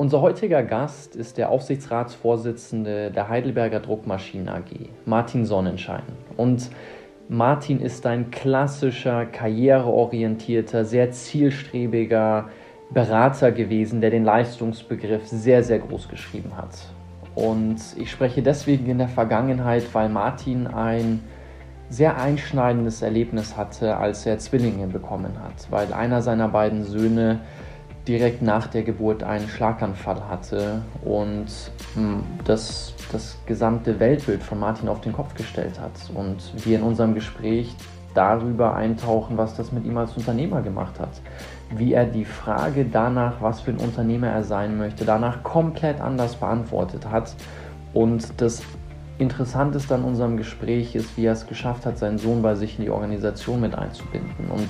Unser heutiger Gast ist der Aufsichtsratsvorsitzende der Heidelberger Druckmaschinen AG, Martin Sonnenschein. Und Martin ist ein klassischer, karriereorientierter, sehr zielstrebiger Berater gewesen, der den Leistungsbegriff sehr, sehr groß geschrieben hat. Und ich spreche deswegen in der Vergangenheit, weil Martin ein sehr einschneidendes Erlebnis hatte, als er Zwillinge bekommen hat, weil einer seiner beiden Söhne direkt nach der Geburt einen Schlaganfall hatte und hm, das das gesamte Weltbild von Martin auf den Kopf gestellt hat. Und wir in unserem Gespräch darüber eintauchen, was das mit ihm als Unternehmer gemacht hat. Wie er die Frage danach, was für ein Unternehmer er sein möchte, danach komplett anders beantwortet hat. Und das Interessanteste an unserem Gespräch ist, wie er es geschafft hat, seinen Sohn bei sich in die Organisation mit einzubinden und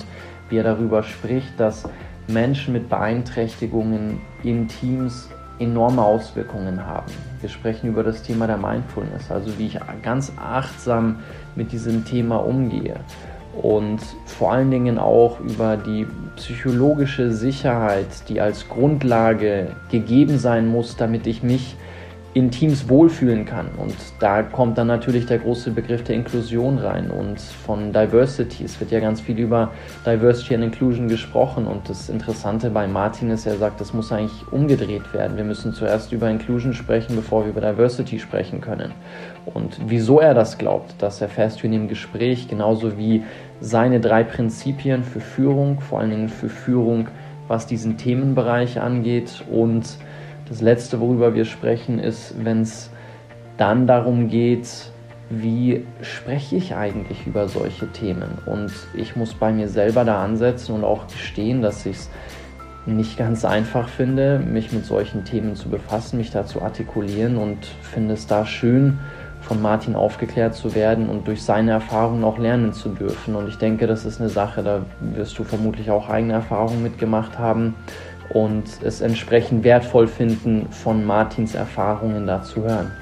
wie er darüber spricht, dass Menschen mit Beeinträchtigungen in Teams enorme Auswirkungen haben. Wir sprechen über das Thema der Mindfulness, also wie ich ganz achtsam mit diesem Thema umgehe und vor allen Dingen auch über die psychologische Sicherheit, die als Grundlage gegeben sein muss, damit ich mich in Teams wohlfühlen kann. Und da kommt dann natürlich der große Begriff der Inklusion rein und von Diversity. Es wird ja ganz viel über Diversity and Inclusion gesprochen und das Interessante bei Martin ist, er sagt, das muss eigentlich umgedreht werden. Wir müssen zuerst über Inclusion sprechen, bevor wir über Diversity sprechen können. Und wieso er das glaubt, das erfährst du in dem Gespräch, genauso wie seine drei Prinzipien für Führung, vor allen Dingen für Führung, was diesen Themenbereich angeht und das Letzte, worüber wir sprechen, ist, wenn es dann darum geht, wie spreche ich eigentlich über solche Themen? Und ich muss bei mir selber da ansetzen und auch gestehen, dass ich es nicht ganz einfach finde, mich mit solchen Themen zu befassen, mich da zu artikulieren und finde es da schön, von Martin aufgeklärt zu werden und durch seine Erfahrungen auch lernen zu dürfen. Und ich denke, das ist eine Sache, da wirst du vermutlich auch eigene Erfahrungen mitgemacht haben, und es entsprechend wertvoll finden, von Martins Erfahrungen da zu hören.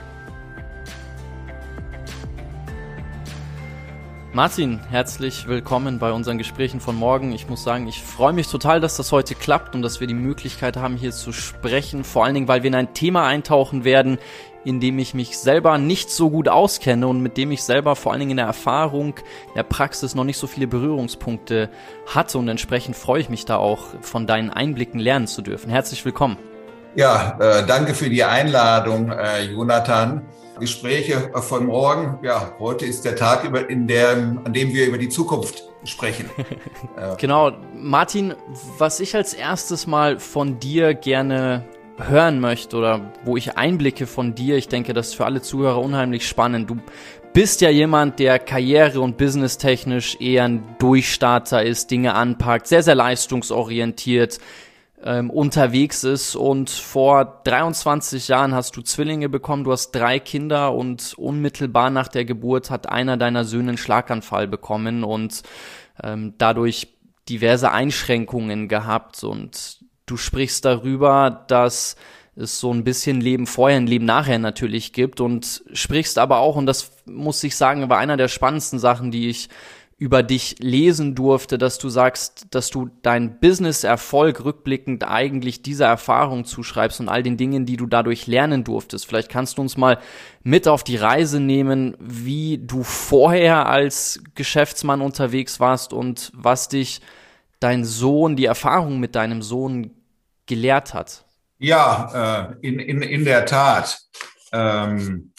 Martin, herzlich willkommen bei unseren Gesprächen von morgen. Ich muss sagen, ich freue mich total, dass das heute klappt und dass wir die Möglichkeit haben, hier zu sprechen. Vor allen Dingen, weil wir in ein Thema eintauchen werden, in dem ich mich selber nicht so gut auskenne und mit dem ich selber vor allen Dingen in der Erfahrung, in der Praxis noch nicht so viele Berührungspunkte hatte und entsprechend freue ich mich da auch von deinen Einblicken lernen zu dürfen. Herzlich willkommen. Ja, äh, danke für die Einladung, äh, Jonathan. Gespräche von morgen. Ja, heute ist der Tag, in der, an dem wir über die Zukunft sprechen. genau. Martin, was ich als erstes mal von dir gerne hören möchte oder wo ich Einblicke von dir, ich denke, das ist für alle Zuhörer unheimlich spannend. Du bist ja jemand, der karriere- und businesstechnisch eher ein Durchstarter ist, Dinge anpackt, sehr, sehr leistungsorientiert ähm, unterwegs ist und vor 23 Jahren hast du Zwillinge bekommen, du hast drei Kinder und unmittelbar nach der Geburt hat einer deiner Söhne einen Schlaganfall bekommen und ähm, dadurch diverse Einschränkungen gehabt und du sprichst darüber, dass es so ein bisschen Leben vorher, ein Leben nachher natürlich gibt und sprichst aber auch, und das muss ich sagen, war einer der spannendsten Sachen, die ich über dich lesen durfte, dass du sagst, dass du dein Business-Erfolg rückblickend eigentlich dieser Erfahrung zuschreibst und all den Dingen, die du dadurch lernen durftest. Vielleicht kannst du uns mal mit auf die Reise nehmen, wie du vorher als Geschäftsmann unterwegs warst und was dich dein Sohn, die Erfahrung mit deinem Sohn gelehrt hat. Ja, äh, in, in, in der Tat. Ähm,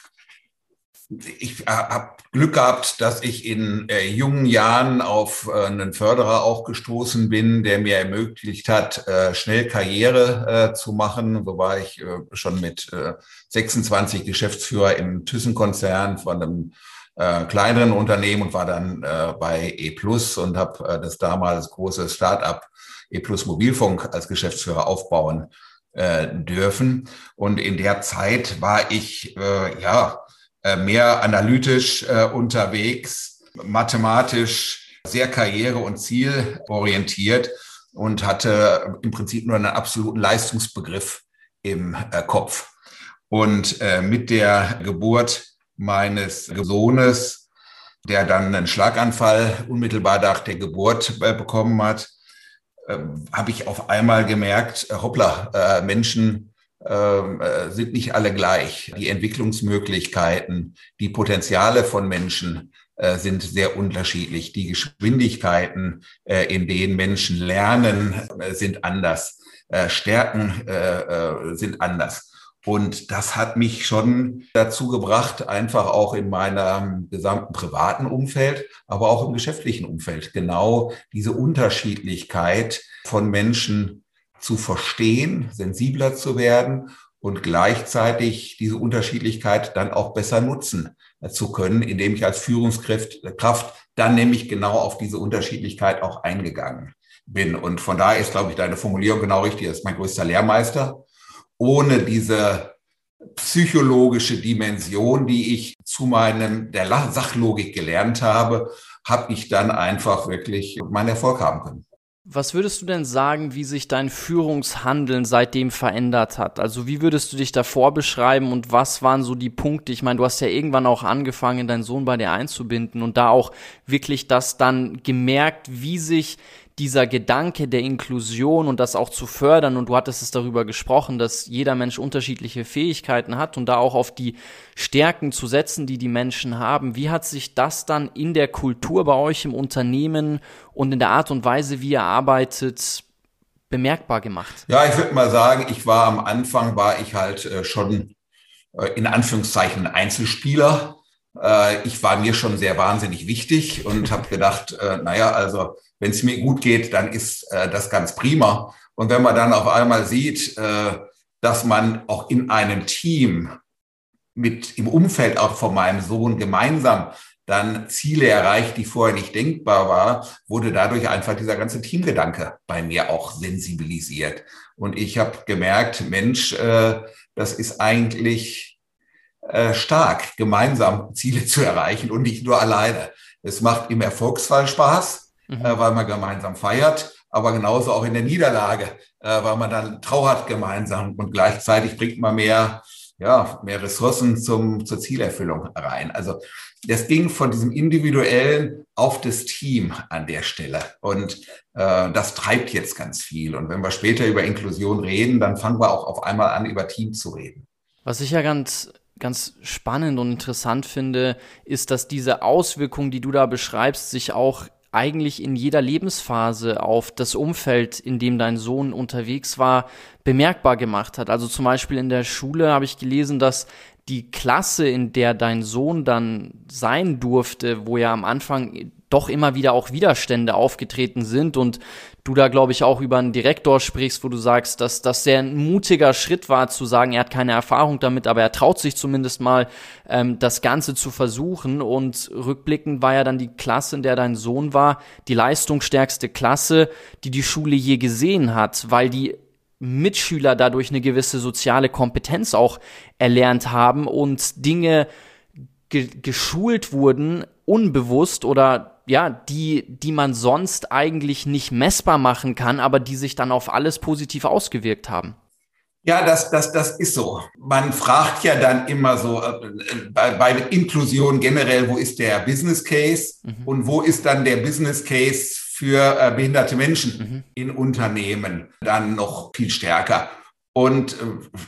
ich äh, habe Glück gehabt, dass ich in äh, jungen Jahren auf äh, einen Förderer auch gestoßen bin, der mir ermöglicht hat, äh, schnell Karriere äh, zu machen. So war ich äh, schon mit 26 Geschäftsführer im Thyssen-Konzern von einem kleineren Unternehmen und war dann bei E Plus und habe das damals große Start-up E Plus Mobilfunk als Geschäftsführer aufbauen dürfen. Und in der Zeit war ich ja äh, mehr analytisch äh, unterwegs, mathematisch sehr karriere- und zielorientiert und hatte im Prinzip nur einen absoluten Leistungsbegriff im äh, Kopf. Und mit der Geburt meines Sohnes, der dann einen Schlaganfall unmittelbar nach der Geburt bekommen hat, habe ich auf einmal gemerkt, hoppla, Menschen ähm, äh, sind nicht alle gleich. Die Entwicklungsmöglichkeiten, die Potenziale von Menschen äh, sind sehr unterschiedlich. Die Geschwindigkeiten, äh, in denen Menschen lernen, äh, sind anders. Äh, Stärken äh, sind anders. Und das hat mich schon dazu gebracht, einfach auch in meinem gesamten privaten Umfeld, aber auch im geschäftlichen Umfeld, genau diese Unterschiedlichkeit von Menschen zu verstehen, sensibler zu werden und gleichzeitig diese Unterschiedlichkeit dann auch besser nutzen zu können, indem ich als Führungskraft Kraft dann nämlich genau auf diese Unterschiedlichkeit auch eingegangen bin. Und von daher ist, glaube ich, deine Formulierung genau richtig. Das ist mein größter Lehrmeister. Ohne diese psychologische Dimension, die ich zu meinem der Sachlogik gelernt habe, habe ich dann einfach wirklich meinen Erfolg haben können. Was würdest du denn sagen, wie sich dein Führungshandeln seitdem verändert hat? Also wie würdest du dich davor beschreiben und was waren so die Punkte? Ich meine, du hast ja irgendwann auch angefangen, deinen Sohn bei dir einzubinden und da auch wirklich das dann gemerkt, wie sich dieser Gedanke der Inklusion und das auch zu fördern, und du hattest es darüber gesprochen, dass jeder Mensch unterschiedliche Fähigkeiten hat und da auch auf die Stärken zu setzen, die die Menschen haben. Wie hat sich das dann in der Kultur bei euch im Unternehmen und in der Art und Weise, wie ihr arbeitet, bemerkbar gemacht? Ja, ich würde mal sagen, ich war am Anfang, war ich halt äh, schon äh, in Anführungszeichen Einzelspieler. Äh, ich war mir schon sehr wahnsinnig wichtig und habe gedacht, naja, also wenn es mir gut geht, dann ist äh, das ganz prima. Und wenn man dann auf einmal sieht, äh, dass man auch in einem Team mit im Umfeld auch von meinem Sohn gemeinsam dann Ziele erreicht, die vorher nicht denkbar war, wurde dadurch einfach dieser ganze Teamgedanke bei mir auch sensibilisiert. Und ich habe gemerkt, Mensch, äh, das ist eigentlich äh, stark, gemeinsam Ziele zu erreichen und nicht nur alleine. Es macht im Erfolgsfall Spaß mhm. äh, weil man gemeinsam feiert, aber genauso auch in der Niederlage, äh, weil man dann trauert gemeinsam und gleichzeitig bringt man mehr, ja, mehr Ressourcen zum, zur Zielerfüllung rein. Also das ging von diesem individuellen auf das Team an der Stelle. Und äh, das treibt jetzt ganz viel. Und wenn wir später über Inklusion reden, dann fangen wir auch auf einmal an, über Team zu reden. Was ich ja ganz ganz spannend und interessant finde, ist, dass diese Auswirkungen, die du da beschreibst, sich auch eigentlich in jeder Lebensphase auf das Umfeld, in dem dein Sohn unterwegs war, bemerkbar gemacht hat. Also zum Beispiel in der Schule habe ich gelesen, dass die Klasse, in der dein Sohn dann sein durfte, wo ja am Anfang doch immer wieder auch Widerstände aufgetreten sind und du da, glaube ich, auch über einen Direktor sprichst, wo du sagst, dass das sehr ein mutiger Schritt war, zu sagen, er hat keine Erfahrung damit, aber er traut sich zumindest mal, ähm, das Ganze zu versuchen. Und rückblickend war ja dann die Klasse, in der dein Sohn war, die leistungsstärkste Klasse, die die Schule je gesehen hat, weil die Mitschüler dadurch eine gewisse soziale Kompetenz auch erlernt haben und Dinge ge geschult wurden, unbewusst oder ja, die, die man sonst eigentlich nicht messbar machen kann, aber die sich dann auf alles positiv ausgewirkt haben. Ja, das, das, das ist so. Man fragt ja dann immer so äh, bei, bei Inklusion generell, wo ist der Business Case mhm. und wo ist dann der Business Case für äh, behinderte Menschen mhm. in Unternehmen dann noch viel stärker. Und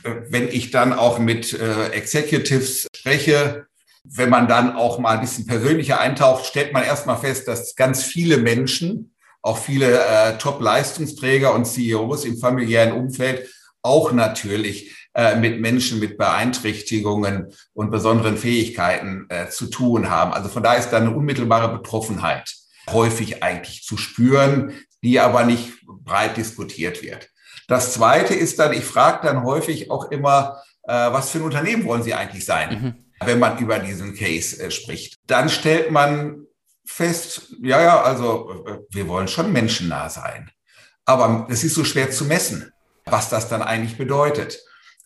äh, wenn ich dann auch mit äh, Executives spreche, wenn man dann auch mal ein bisschen persönlicher eintaucht, stellt man erstmal fest, dass ganz viele Menschen, auch viele äh, Top-Leistungsträger und CEOs im familiären Umfeld auch natürlich äh, mit Menschen mit Beeinträchtigungen und besonderen Fähigkeiten äh, zu tun haben. Also von da ist da eine unmittelbare Betroffenheit häufig eigentlich zu spüren, die aber nicht breit diskutiert wird. Das Zweite ist dann, ich frage dann häufig auch immer, äh, was für ein Unternehmen wollen Sie eigentlich sein? Mhm wenn man über diesen Case äh, spricht. Dann stellt man fest, ja, ja, also äh, wir wollen schon menschennah sein. Aber es ist so schwer zu messen, was das dann eigentlich bedeutet.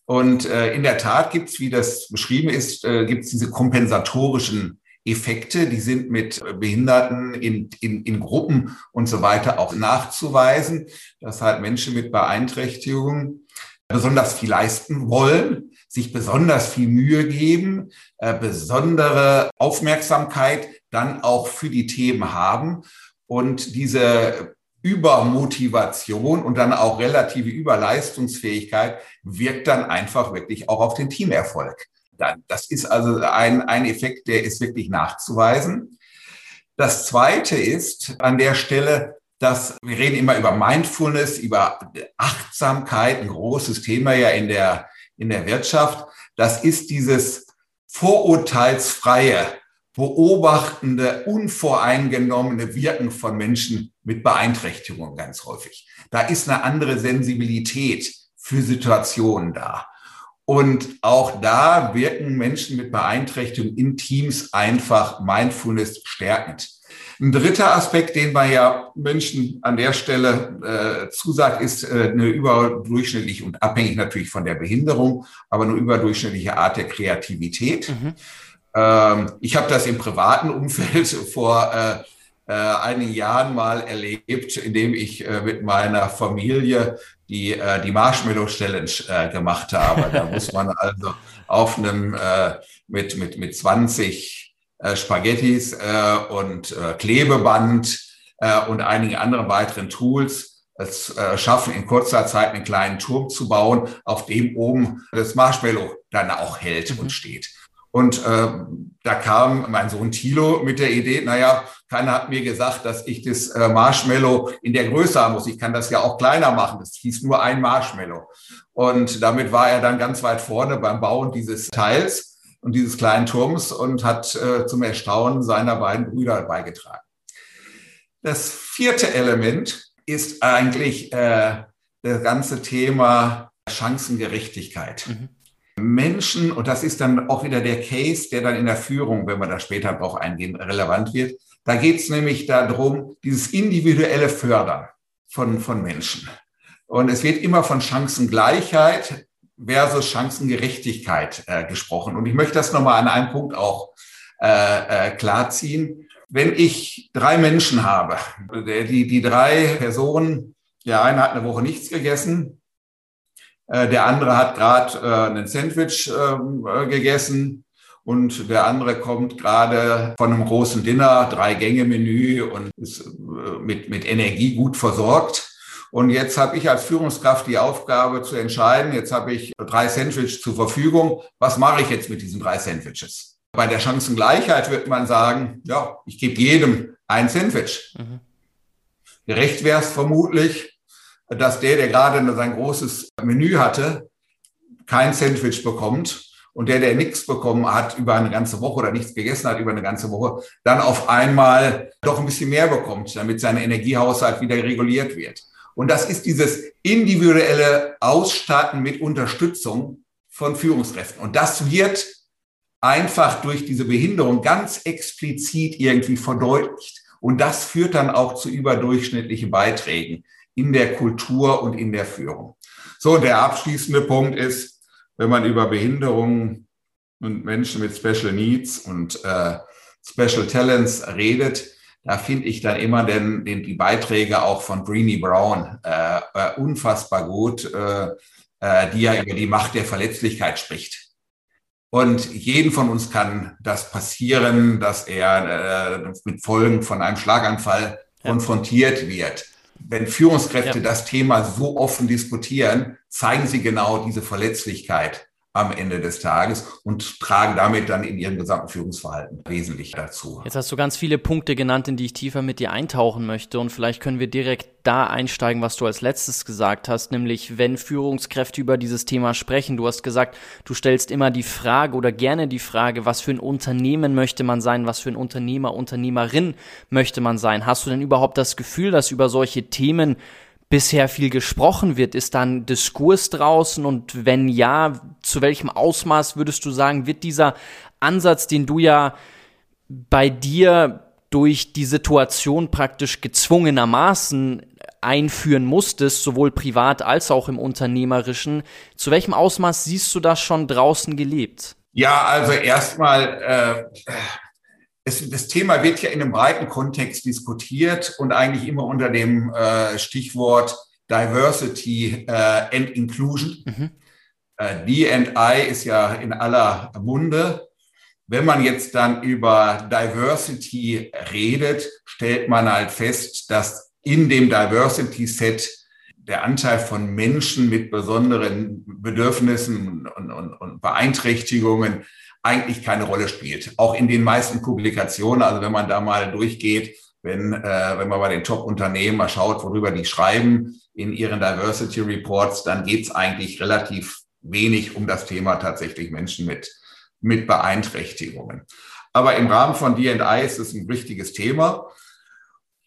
Und äh, in der Tat gibt es, wie das beschrieben ist, äh, gibt es diese kompensatorischen Effekte, die sind mit Behinderten in, in, in Gruppen und so weiter auch nachzuweisen, dass halt Menschen mit Beeinträchtigungen besonders viel leisten wollen, sich besonders viel Mühe geben, äh, besondere Aufmerksamkeit dann auch für die Themen haben und diese Übermotivation und dann auch relative Überleistungsfähigkeit wirkt dann einfach wirklich auch auf den Teamerfolg. Das ist also ein, ein Effekt, der ist wirklich nachzuweisen. Das zweite ist an der Stelle, dass wir reden immer über Mindfulness, über Achtsamkeit, ein großes Thema ja in der, in der Wirtschaft. Das ist dieses vorurteilsfreie, beobachtende, unvoreingenommene Wirken von Menschen mit Beeinträchtigungen ganz häufig. Da ist eine andere Sensibilität für Situationen da. Und auch da wirken Menschen mit Beeinträchtigungen in Teams einfach Mindfulness stärkend. Ein dritter Aspekt, den man ja Menschen an der Stelle äh, zusagt, ist äh, eine überdurchschnittliche und abhängig natürlich von der Behinderung, aber eine überdurchschnittliche Art der Kreativität. Mhm. Ähm, ich habe das im privaten Umfeld vor äh, äh, einigen Jahren mal erlebt, indem ich äh, mit meiner Familie die, äh, die Marshmallow Challenge äh, gemacht habe. Da muss man also auf einem äh, mit, mit, mit 20 äh, Spaghettis äh, und äh, Klebeband äh, und einigen anderen weiteren Tools es äh, schaffen, in kurzer Zeit einen kleinen Turm zu bauen, auf dem oben das Marshmallow dann auch hält mhm. und steht. Und äh, da kam mein Sohn Thilo mit der Idee, naja, keiner hat mir gesagt, dass ich das äh, Marshmallow in der Größe haben muss. Ich kann das ja auch kleiner machen. Das hieß nur ein Marshmallow. Und damit war er dann ganz weit vorne beim Bauen dieses Teils und dieses kleinen Turms und hat äh, zum Erstaunen seiner beiden Brüder beigetragen. Das vierte Element ist eigentlich äh, das ganze Thema Chancengerechtigkeit. Mhm. Menschen, und das ist dann auch wieder der Case, der dann in der Führung, wenn wir da später drauf eingehen, relevant wird. Da geht es nämlich darum, dieses individuelle Fördern von, von Menschen. Und es wird immer von Chancengleichheit versus Chancengerechtigkeit äh, gesprochen. Und ich möchte das nochmal an einem Punkt auch äh, äh, klarziehen. Wenn ich drei Menschen habe, die, die drei Personen, der eine hat eine Woche nichts gegessen, äh, der andere hat gerade äh, ein Sandwich ähm, äh, gegessen und der andere kommt gerade von einem großen Dinner, drei Gänge Menü und ist mit, mit Energie gut versorgt. Und jetzt habe ich als Führungskraft die Aufgabe zu entscheiden, jetzt habe ich drei Sandwiches zur Verfügung, was mache ich jetzt mit diesen drei Sandwiches? Bei der Chancengleichheit wird man sagen, ja, ich gebe jedem ein Sandwich. Mhm. Gerecht wäre es vermutlich, dass der, der gerade sein großes Menü hatte, kein Sandwich bekommt und der, der nichts bekommen hat über eine ganze Woche oder nichts gegessen hat über eine ganze Woche, dann auf einmal doch ein bisschen mehr bekommt, damit sein Energiehaushalt wieder reguliert wird. Und das ist dieses individuelle Ausstatten mit Unterstützung von Führungskräften. Und das wird einfach durch diese Behinderung ganz explizit irgendwie verdeutlicht. Und das führt dann auch zu überdurchschnittlichen Beiträgen in der Kultur und in der Führung. So, und der abschließende Punkt ist, wenn man über Behinderungen und Menschen mit Special Needs und äh, Special Talents redet, da finde ich dann immer den, den, die Beiträge auch von Breenie Brown äh, äh, unfassbar gut, äh, äh, die ja über die Macht der Verletzlichkeit spricht. Und jeden von uns kann das passieren, dass er äh, mit Folgen von einem Schlaganfall ja. konfrontiert wird wenn Führungskräfte ja. das Thema so offen diskutieren, zeigen sie genau diese Verletzlichkeit am Ende des Tages und tragen damit dann in ihrem gesamten Führungsverhalten wesentlich dazu. Jetzt hast du ganz viele Punkte genannt, in die ich tiefer mit dir eintauchen möchte und vielleicht können wir direkt da einsteigen, was du als letztes gesagt hast, nämlich wenn Führungskräfte über dieses Thema sprechen. Du hast gesagt, du stellst immer die Frage oder gerne die Frage, was für ein Unternehmen möchte man sein, was für ein Unternehmer, Unternehmerin möchte man sein. Hast du denn überhaupt das Gefühl, dass über solche Themen bisher viel gesprochen wird? Ist da ein Diskurs draußen? Und wenn ja, zu welchem Ausmaß würdest du sagen, wird dieser Ansatz, den du ja bei dir durch die Situation praktisch gezwungenermaßen einführen musstest, sowohl privat als auch im unternehmerischen, zu welchem Ausmaß siehst du das schon draußen gelebt? Ja, also erstmal äh, es, das Thema wird ja in einem breiten Kontext diskutiert und eigentlich immer unter dem äh, Stichwort Diversity äh, and Inclusion. Mhm. Äh, D&I ist ja in aller Munde. Wenn man jetzt dann über Diversity redet, stellt man halt fest, dass in dem Diversity Set der Anteil von Menschen mit besonderen Bedürfnissen und, und, und Beeinträchtigungen eigentlich keine Rolle spielt. Auch in den meisten Publikationen, also wenn man da mal durchgeht, wenn, äh, wenn man bei den Top-Unternehmen mal schaut, worüber die schreiben in ihren Diversity Reports, dann geht es eigentlich relativ wenig um das Thema tatsächlich Menschen mit, mit Beeinträchtigungen. Aber im Rahmen von D&I ist es ein wichtiges Thema.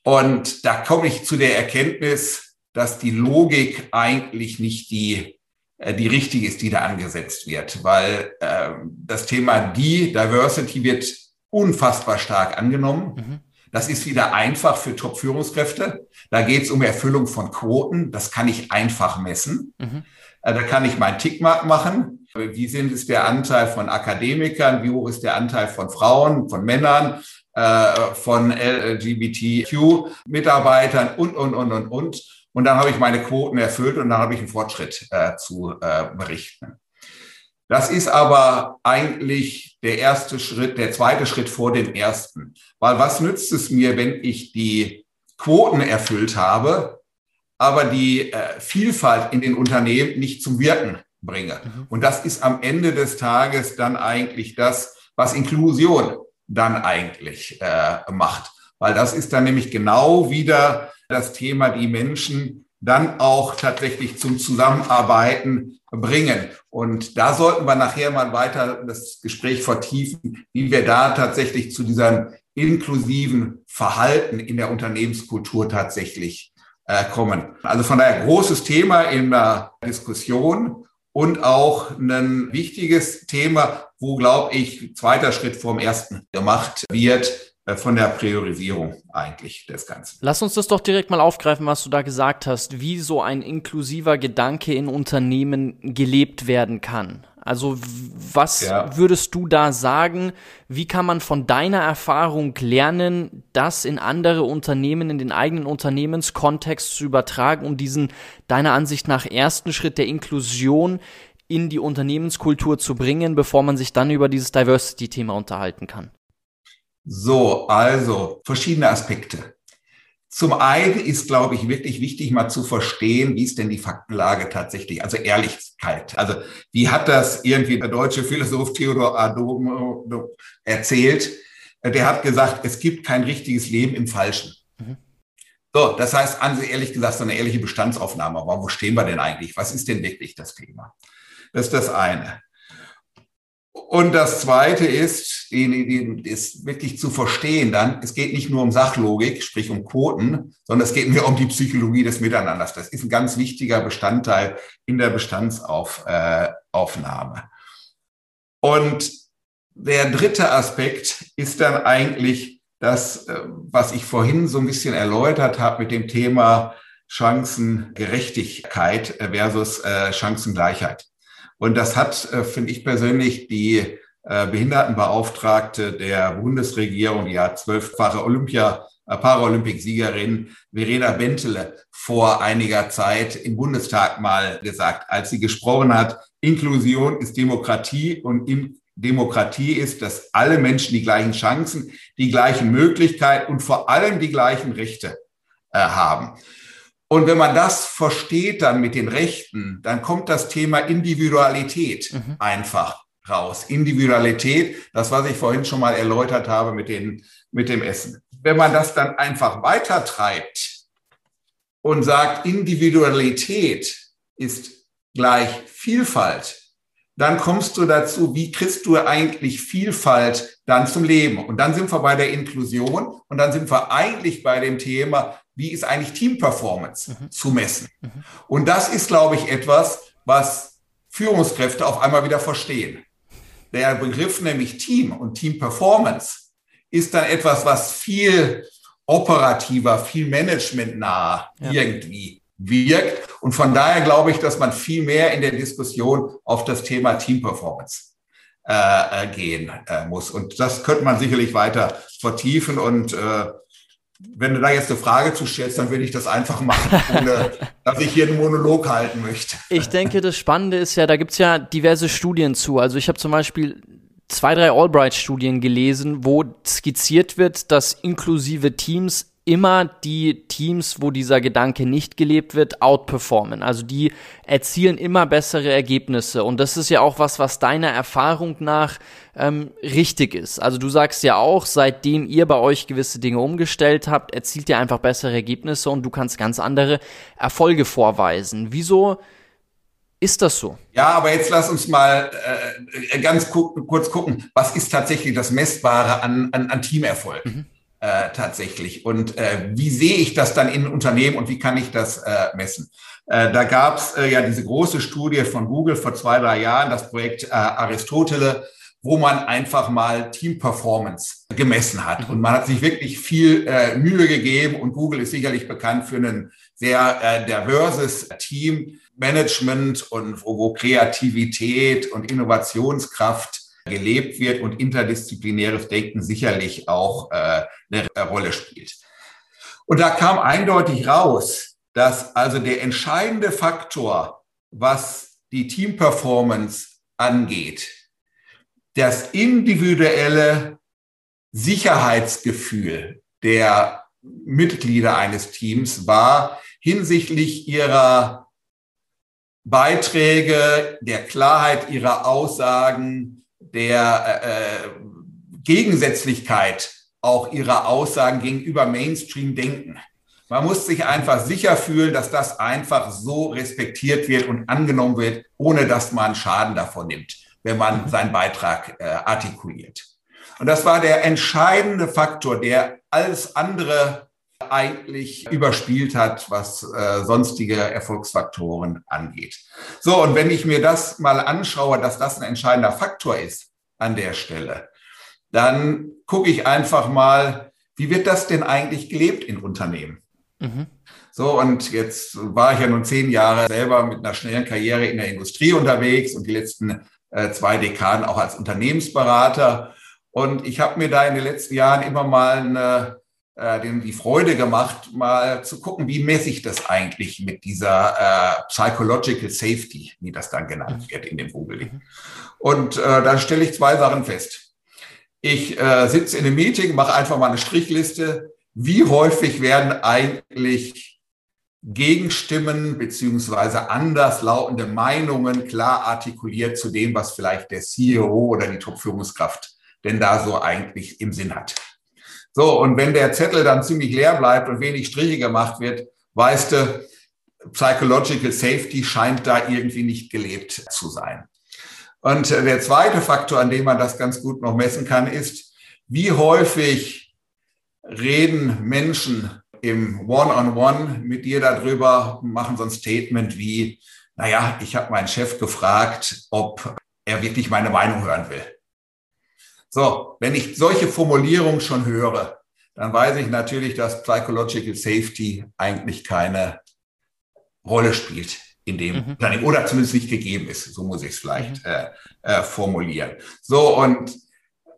Und da komme ich zu der Erkenntnis, dass die Logik eigentlich nicht die, die richtige ist, die da angesetzt wird, weil äh, das Thema die Diversity wird unfassbar stark angenommen. Mhm. Das ist wieder einfach für Top-Führungskräfte. Da geht es um Erfüllung von Quoten. Das kann ich einfach messen. Mhm. Äh, da kann ich meinen Tickmark machen. Wie sind es der Anteil von Akademikern? Wie hoch ist der Anteil von Frauen, von Männern, äh, von LGBTQ-Mitarbeitern und, und, und, und, und. Und dann habe ich meine Quoten erfüllt und dann habe ich einen Fortschritt äh, zu berichten. Das ist aber eigentlich der erste Schritt, der zweite Schritt vor dem ersten. Weil was nützt es mir, wenn ich die Quoten erfüllt habe, aber die äh, Vielfalt in den Unternehmen nicht zum Wirken bringe? Mhm. Und das ist am Ende des Tages dann eigentlich das, was Inklusion dann eigentlich äh, macht. Weil das ist dann nämlich genau wieder das Thema, die Menschen dann auch tatsächlich zum Zusammenarbeiten bringen. Und da sollten wir nachher mal weiter das Gespräch vertiefen, wie wir da tatsächlich zu diesem inklusiven Verhalten in der Unternehmenskultur tatsächlich äh, kommen. Also von daher großes Thema in der Diskussion und auch ein wichtiges Thema, wo, glaube ich, zweiter Schritt vorm ersten gemacht wird, von der Priorisierung eigentlich des Ganzen. Lass uns das doch direkt mal aufgreifen, was du da gesagt hast, wie so ein inklusiver Gedanke in Unternehmen gelebt werden kann. Also was ja. würdest du da sagen? Wie kann man von deiner Erfahrung lernen, das in andere Unternehmen, in den eigenen Unternehmenskontext zu übertragen, um diesen deiner Ansicht nach ersten Schritt der Inklusion in die Unternehmenskultur zu bringen, bevor man sich dann über dieses Diversity-Thema unterhalten kann? So, also verschiedene Aspekte. Zum einen ist, glaube ich, wirklich wichtig, mal zu verstehen, wie ist denn die Faktenlage tatsächlich, also Ehrlichkeit. Also wie hat das irgendwie der deutsche Philosoph Theodor Adorno erzählt? Der hat gesagt, es gibt kein richtiges Leben im Falschen. Mhm. So, das heißt, ehrlich gesagt, so eine ehrliche Bestandsaufnahme. Aber wo stehen wir denn eigentlich? Was ist denn wirklich das Thema? Das ist das eine. Und das Zweite ist, ist wirklich zu verstehen dann, es geht nicht nur um Sachlogik, sprich um Quoten, sondern es geht mir um die Psychologie des Miteinanders. Das ist ein ganz wichtiger Bestandteil in der Bestandsaufnahme. Und der dritte Aspekt ist dann eigentlich das, was ich vorhin so ein bisschen erläutert habe mit dem Thema Chancengerechtigkeit versus äh, Chancengleichheit. Und das hat, äh, finde ich persönlich, die äh, Behindertenbeauftragte der Bundesregierung, die ja zwölffache Olympia, äh, Paralympicsiegerin Verena Bentele vor einiger Zeit im Bundestag mal gesagt, als sie gesprochen hat, Inklusion ist Demokratie und in Demokratie ist, dass alle Menschen die gleichen Chancen, die gleichen Möglichkeiten und vor allem die gleichen Rechte äh, haben. Und wenn man das versteht dann mit den Rechten, dann kommt das Thema Individualität mhm. einfach raus. Individualität, das, was ich vorhin schon mal erläutert habe mit, den, mit dem Essen. Wenn man das dann einfach weitertreibt und sagt, Individualität ist gleich Vielfalt, dann kommst du dazu, wie kriegst du eigentlich Vielfalt dann zum Leben? Und dann sind wir bei der Inklusion und dann sind wir eigentlich bei dem Thema, wie ist eigentlich Teamperformance mhm. zu messen? Mhm. Und das ist, glaube ich, etwas, was Führungskräfte auf einmal wieder verstehen. Der Begriff nämlich Team und Teamperformance ist dann etwas, was viel operativer, viel managementnah ja. irgendwie wirkt. Und von daher glaube ich, dass man viel mehr in der Diskussion auf das Thema Teamperformance äh, äh gehen äh, muss. Und das könnte man sicherlich weiter vertiefen und äh, wenn du da jetzt eine Frage zu stellst, dann will ich das einfach machen, ohne dass ich hier einen Monolog halten möchte. Ich denke, das Spannende ist ja, da gibt's ja diverse Studien zu. Also ich habe zum Beispiel zwei, drei Albright-Studien gelesen, wo skizziert wird, dass inklusive Teams immer die Teams, wo dieser Gedanke nicht gelebt wird, outperformen. Also die erzielen immer bessere Ergebnisse. Und das ist ja auch was, was deiner Erfahrung nach ähm, richtig ist. Also du sagst ja auch, seitdem ihr bei euch gewisse Dinge umgestellt habt, erzielt ihr einfach bessere Ergebnisse und du kannst ganz andere Erfolge vorweisen. Wieso ist das so? Ja, aber jetzt lass uns mal äh, ganz gu kurz gucken, was ist tatsächlich das Messbare an, an, an Teamerfolg? Mhm äh, tatsächlich. Und äh, wie sehe ich das dann in Unternehmen und wie kann ich das äh, messen? Äh, da gab es äh, ja diese große Studie von Google vor zwei, drei Jahren, das Projekt äh, Aristotele, wo man einfach mal Team-Performance gemessen hat. Und man hat sich wirklich viel äh, Mühe gegeben und Google ist sicherlich bekannt für ein sehr äh, diverses Team-Management und wo, wo Kreativität und Innovationskraft gelebt wird und interdisziplinäres Denken sicherlich auch äh, eine Rolle spielt. Und da kam eindeutig raus, dass also der entscheidende Faktor, was die Teamperformance angeht, das individuelle Sicherheitsgefühl der Mitglieder eines Teams war hinsichtlich ihrer Beiträge, der Klarheit ihrer Aussagen, der äh, Gegensätzlichkeit auch ihrer Aussagen gegenüber Mainstream denken. Man muss sich einfach sicher fühlen, dass das einfach so respektiert wird und angenommen wird, ohne dass man Schaden davon nimmt, wenn man seinen Beitrag äh, artikuliert. Und das war der entscheidende Faktor, der alles andere eigentlich überspielt hat, was äh, sonstige Erfolgsfaktoren angeht. So, und wenn ich mir das mal anschaue, dass das ein entscheidender Faktor ist an der Stelle, dann gucke ich einfach mal, wie wird das denn eigentlich gelebt in Unternehmen? Mhm. So, und jetzt war ich ja nun zehn Jahre selber mit einer schnellen Karriere in der Industrie unterwegs und die letzten äh, zwei Dekaden auch als Unternehmensberater. Und ich habe mir da in den letzten Jahren immer mal eine äh, denen die Freude gemacht, mal zu gucken, wie messe ich das eigentlich mit dieser äh, Psychological Safety, wie das dann genannt mhm. wird in dem Google. Mhm. Und äh, dann stelle ich zwei Sachen fest. Ich äh, sitze in einem Meeting, mache einfach mal eine Strichliste. Wie häufig werden eigentlich Gegenstimmen beziehungsweise anderslautende Meinungen klar artikuliert zu dem, was vielleicht der CEO oder die Top-Führungskraft denn da so eigentlich im Sinn hat? So, und wenn der Zettel dann ziemlich leer bleibt und wenig Striche gemacht wird, weißt du, Psychological Safety scheint da irgendwie nicht gelebt zu sein. Und der zweite Faktor, an dem man das ganz gut noch messen kann, ist, wie häufig reden Menschen im One-on-One -on -One mit dir darüber, machen so ein Statement wie, naja, ich habe meinen Chef gefragt, ob er wirklich meine Meinung hören will. So, wenn ich solche Formulierungen schon höre, dann weiß ich natürlich, dass Psychological Safety eigentlich keine Rolle spielt in dem mhm. Unternehmen oder zumindest nicht gegeben ist. So muss ich es vielleicht mhm. äh, äh, formulieren. So, und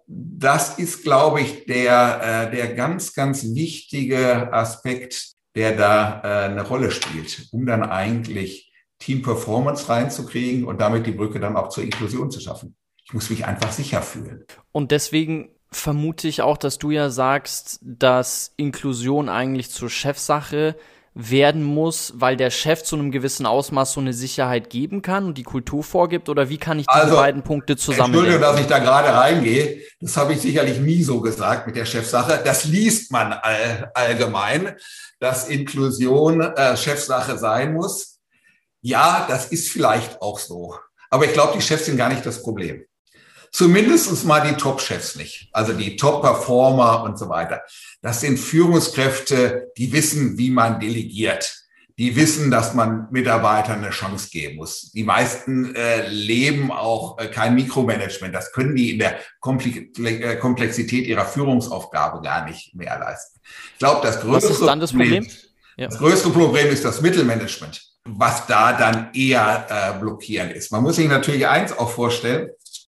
das ist, glaube ich, der, äh, der ganz, ganz wichtige Aspekt, der da äh, eine Rolle spielt, um dann eigentlich Team Performance reinzukriegen und damit die Brücke dann auch zur Inklusion zu schaffen. Ich muss mich einfach sicher fühlen. Und deswegen vermute ich auch, dass du ja sagst, dass Inklusion eigentlich zur Chefsache werden muss, weil der Chef zu einem gewissen Ausmaß so eine Sicherheit geben kann und die Kultur vorgibt? Oder wie kann ich diese also, beiden Punkte zusammen? Entschuldigung, dass ich da gerade reingehe. Das habe ich sicherlich nie so gesagt mit der Chefsache. Das liest man all, allgemein, dass Inklusion äh, Chefsache sein muss. Ja, das ist vielleicht auch so. Aber ich glaube, die Chefs sind gar nicht das Problem. Zumindest mal die Top-Chefs nicht, also die Top-Performer und so weiter. Das sind Führungskräfte, die wissen, wie man delegiert. Die wissen, dass man Mitarbeitern eine Chance geben muss. Die meisten äh, leben auch äh, kein Mikromanagement. Das können die in der äh, Komplexität ihrer Führungsaufgabe gar nicht mehr leisten. Ich glaube, das größte Was ist dann das Problem? Problem ja. Das größte Problem ist das Mittelmanagement, was da dann eher äh, blockierend ist. Man muss sich natürlich eins auch vorstellen,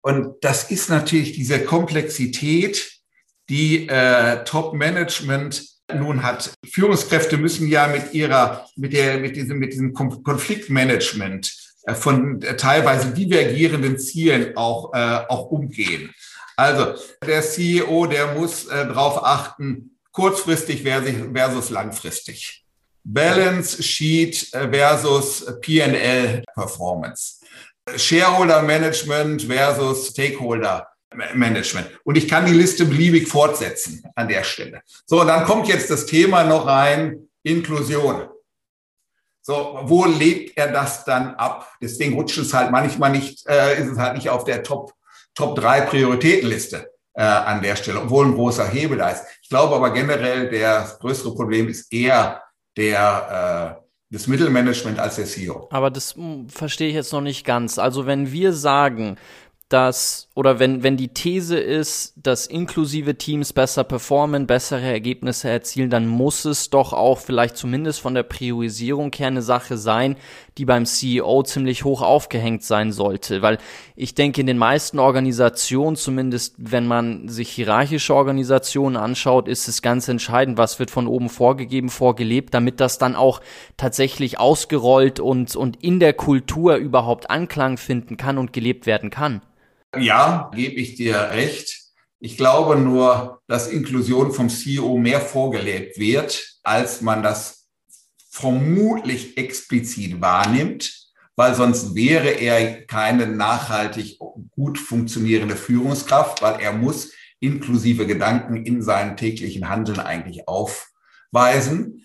und das ist natürlich diese Komplexität, die äh, Top-Management nun hat. Führungskräfte müssen ja mit ihrer, mit der, mit diesem, mit diesem Konfliktmanagement äh, von äh, teilweise divergierenden Zielen auch, äh, auch umgehen. Also der CEO, der muss äh, darauf achten, kurzfristig versus langfristig. Balance Sheet versus P&L Performance. Shareholder Management versus Stakeholder Management. Und ich kann die Liste beliebig fortsetzen an der Stelle. So, und dann kommt jetzt das Thema noch rein, Inklusion. So, wo legt er das dann ab? Deswegen rutscht es halt manchmal nicht, äh, ist es halt nicht auf der Top, Top 3 Prioritätenliste äh, an der Stelle, obwohl ein großer Hebel da ist. Ich glaube aber generell, der größere Problem ist eher der, äh, das Mittelmanagement als der CEO. Aber das hm, verstehe ich jetzt noch nicht ganz. Also wenn wir sagen, dass, oder wenn, wenn die These ist, dass inklusive Teams besser performen, bessere Ergebnisse erzielen, dann muss es doch auch vielleicht zumindest von der Priorisierung her eine Sache sein, die beim CEO ziemlich hoch aufgehängt sein sollte. Weil ich denke, in den meisten Organisationen, zumindest wenn man sich hierarchische Organisationen anschaut, ist es ganz entscheidend, was wird von oben vorgegeben, vorgelebt, damit das dann auch tatsächlich ausgerollt und, und in der Kultur überhaupt Anklang finden kann und gelebt werden kann. Ja, gebe ich dir recht. Ich glaube nur, dass Inklusion vom CEO mehr vorgelebt wird, als man das vermutlich explizit wahrnimmt, weil sonst wäre er keine nachhaltig gut funktionierende Führungskraft, weil er muss inklusive Gedanken in seinem täglichen Handeln eigentlich aufweisen.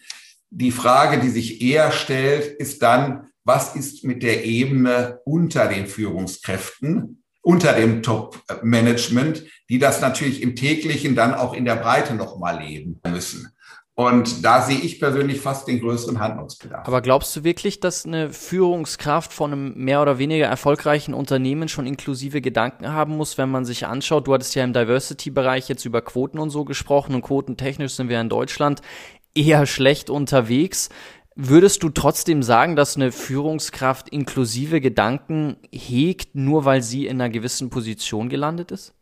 Die Frage, die sich eher stellt, ist dann, was ist mit der Ebene unter den Führungskräften? unter dem Top-Management, die das natürlich im täglichen dann auch in der Breite nochmal leben müssen. Und da sehe ich persönlich fast den größeren Handlungsbedarf. Aber glaubst du wirklich, dass eine Führungskraft von einem mehr oder weniger erfolgreichen Unternehmen schon inklusive Gedanken haben muss, wenn man sich anschaut? Du hattest ja im Diversity-Bereich jetzt über Quoten und so gesprochen und quotentechnisch sind wir in Deutschland eher schlecht unterwegs. Würdest du trotzdem sagen, dass eine Führungskraft inklusive Gedanken hegt, nur weil sie in einer gewissen Position gelandet ist?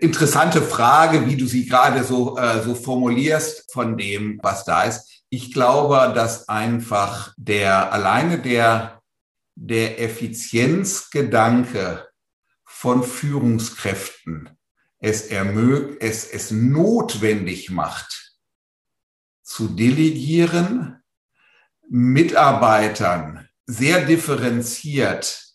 Interessante Frage, wie du sie gerade so, äh, so formulierst von dem, was da ist. Ich glaube, dass einfach der alleine der, der Effizienzgedanke von Führungskräften es ermögt, es, es notwendig macht, zu delegieren, Mitarbeitern sehr differenziert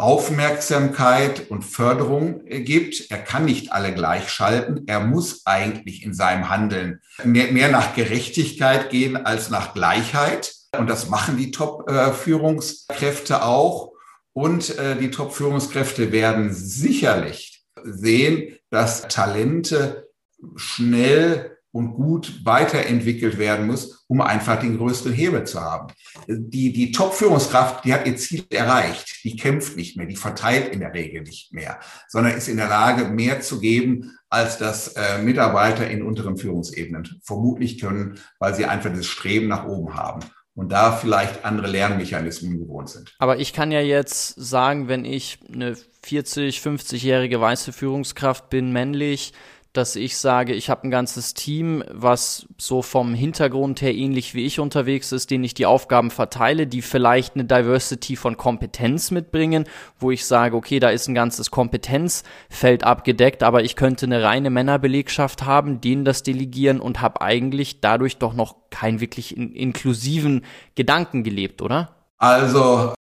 Aufmerksamkeit und Förderung gibt. Er kann nicht alle gleichschalten. Er muss eigentlich in seinem Handeln mehr, mehr nach Gerechtigkeit gehen als nach Gleichheit. Und das machen die Top-Führungskräfte auch. Und äh, die Top-Führungskräfte werden sicherlich sehen, dass Talente schnell und gut weiterentwickelt werden muss, um einfach den größten Hebel zu haben. Die, die Top-Führungskraft, die hat ihr Ziel erreicht. Die kämpft nicht mehr, die verteilt in der Regel nicht mehr, sondern ist in der Lage, mehr zu geben, als das äh, Mitarbeiter in unteren Führungsebenen vermutlich können, weil sie einfach das Streben nach oben haben und da vielleicht andere Lernmechanismen gewohnt sind. Aber ich kann ja jetzt sagen, wenn ich eine 40, 50-jährige weiße Führungskraft bin, männlich, dass ich sage, ich habe ein ganzes Team, was so vom Hintergrund her ähnlich wie ich unterwegs ist, denen ich die Aufgaben verteile, die vielleicht eine Diversity von Kompetenz mitbringen, wo ich sage, okay, da ist ein ganzes Kompetenzfeld abgedeckt, aber ich könnte eine reine Männerbelegschaft haben, denen das delegieren und habe eigentlich dadurch doch noch keinen wirklich in inklusiven Gedanken gelebt, oder? Also,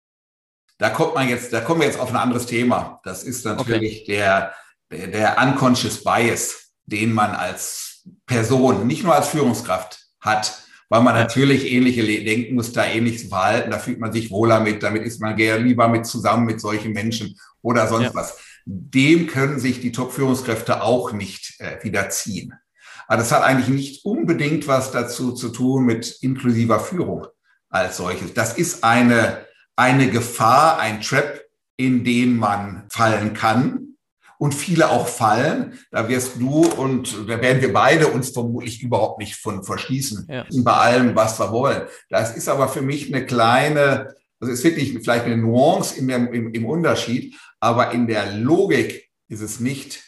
da kommt man jetzt, da kommen wir jetzt auf ein anderes Thema. Das ist natürlich okay. der der, der unconscious bias, den man als Person, nicht nur als Führungskraft hat, weil man natürlich ähnliche Denkmuster, ähnliches Verhalten, da fühlt man sich wohler mit, damit ist man gerne lieber mit zusammen mit solchen Menschen oder sonst ja. was. Dem können sich die Top-Führungskräfte auch nicht äh, widerziehen. Aber das hat eigentlich nicht unbedingt was dazu zu tun mit inklusiver Führung als solches. Das ist eine, eine Gefahr, ein Trap, in den man fallen kann, und viele auch fallen. Da wirst du und da werden wir beide uns vermutlich überhaupt nicht von verschließen ja. bei allem, was wir wollen. Das ist aber für mich eine kleine, also ist wirklich vielleicht eine Nuance im, im, im Unterschied, aber in der Logik ist es nicht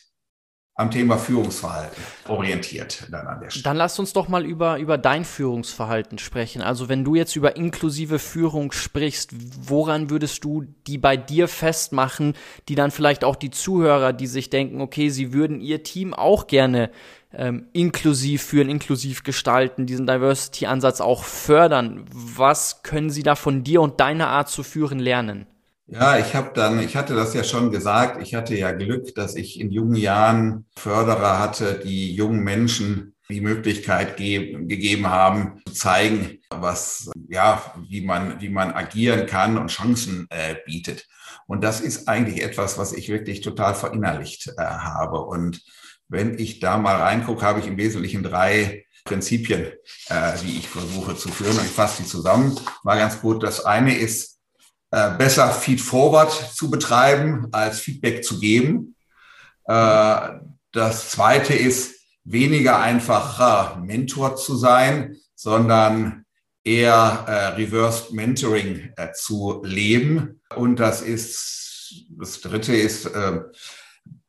am Thema Führungsverhalten orientiert dann an der Stelle. Dann lass uns doch mal über, über dein Führungsverhalten sprechen. Also wenn du jetzt über inklusive Führung sprichst, woran würdest du die bei dir festmachen, die dann vielleicht auch die Zuhörer, die sich denken, okay, sie würden ihr Team auch gerne ähm, inklusiv führen, inklusiv gestalten, diesen Diversity-Ansatz auch fördern. Was können Sie da von dir und deiner Art zu führen lernen? Ja, ich habe dann, ich hatte das ja schon gesagt, ich hatte ja Glück, dass ich in jungen Jahren Förderer hatte, die jungen Menschen die Möglichkeit ge gegeben haben, zu zeigen, was, ja, wie man, wie man agieren kann und Chancen äh, bietet. Und das ist eigentlich etwas, was ich wirklich total verinnerlicht äh, habe. Und wenn ich da mal reingucke, habe ich im Wesentlichen drei Prinzipien, äh, die ich versuche zu führen. Und ich fasse die zusammen. War ganz gut. Das eine ist, besser Feed-Forward zu betreiben, als Feedback zu geben. Äh, das zweite ist, weniger einfacher Mentor zu sein, sondern eher äh, Reversed Mentoring äh, zu leben. Und das ist, das dritte ist, äh,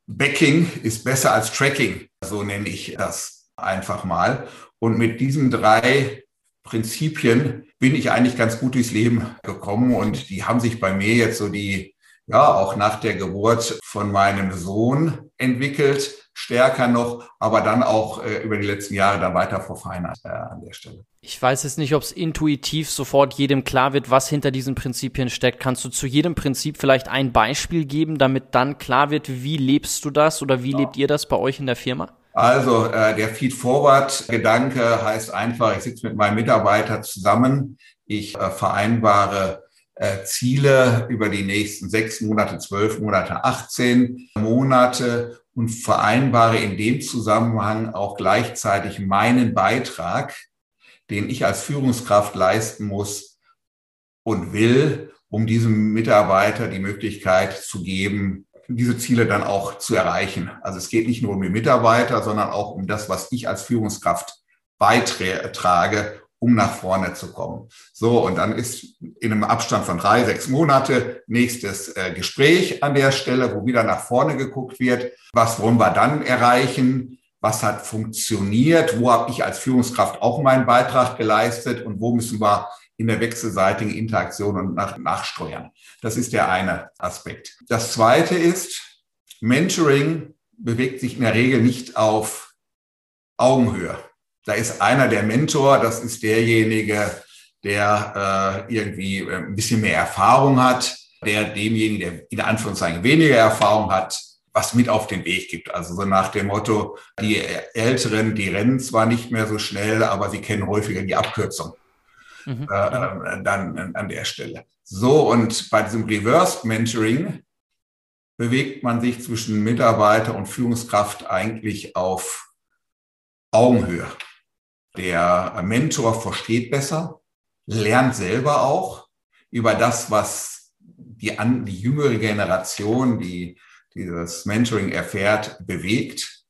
Backing ist besser als Tracking. So nenne ich das einfach mal. Und mit diesen drei Prinzipien bin ich eigentlich ganz gut durchs Leben gekommen und die haben sich bei mir jetzt so die, ja, auch nach der Geburt von meinem Sohn entwickelt stärker noch, aber dann auch äh, über die letzten Jahre dann weiter verfeinert äh, an der Stelle. Ich weiß jetzt nicht, ob es intuitiv sofort jedem klar wird, was hinter diesen Prinzipien steckt. Kannst du zu jedem Prinzip vielleicht ein Beispiel geben, damit dann klar wird, wie lebst du das oder wie ja. lebt ihr das bei euch in der Firma? Also äh, der Feed-Forward-Gedanke heißt einfach, ich sitze mit meinem Mitarbeiter zusammen, ich äh, vereinbare äh, Ziele über die nächsten sechs Monate, zwölf Monate, 18 Monate und vereinbare in dem Zusammenhang auch gleichzeitig meinen Beitrag, den ich als Führungskraft leisten muss und will, um diesem Mitarbeiter die Möglichkeit zu geben, diese Ziele dann auch zu erreichen. Also es geht nicht nur um die Mitarbeiter, sondern auch um das, was ich als Führungskraft beitrage, um nach vorne zu kommen. So, und dann ist in einem Abstand von drei, sechs Monate nächstes äh, Gespräch an der Stelle, wo wieder nach vorne geguckt wird. Was wollen wir dann erreichen? Was hat funktioniert? Wo habe ich als Führungskraft auch meinen Beitrag geleistet? Und wo müssen wir in der wechselseitigen Interaktion und nach, nachsteuern? Das ist der eine Aspekt. Das zweite ist, Mentoring bewegt sich in der Regel nicht auf Augenhöhe. Da ist einer der Mentor, das ist derjenige, der äh, irgendwie äh, ein bisschen mehr Erfahrung hat, der demjenigen, der in Anführungszeichen weniger Erfahrung hat, was mit auf den Weg gibt. Also so nach dem Motto, die Älteren, die rennen zwar nicht mehr so schnell, aber sie kennen häufiger die Abkürzung. Mhm. Äh, äh dann an der Stelle. So, und bei diesem Reverse Mentoring bewegt man sich zwischen Mitarbeiter und Führungskraft eigentlich auf Augenhöhe. Der Mentor versteht besser, lernt selber auch über das, was die, an, die jüngere Generation, die dieses Mentoring erfährt, bewegt,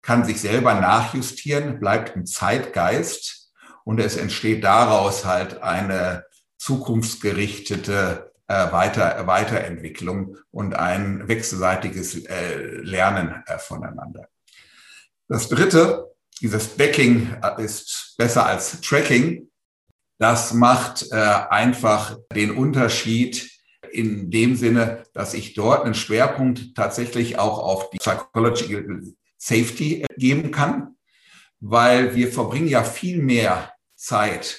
kann sich selber nachjustieren, bleibt im Zeitgeist und es entsteht daraus halt eine zukunftsgerichtete äh, Weiter, Weiterentwicklung und ein wechselseitiges äh, Lernen äh, voneinander. Das Dritte, dieses Backing ist besser als Tracking. Das macht äh, einfach den Unterschied in dem Sinne, dass ich dort einen Schwerpunkt tatsächlich auch auf die Psychological Safety geben kann, weil wir verbringen ja viel mehr Zeit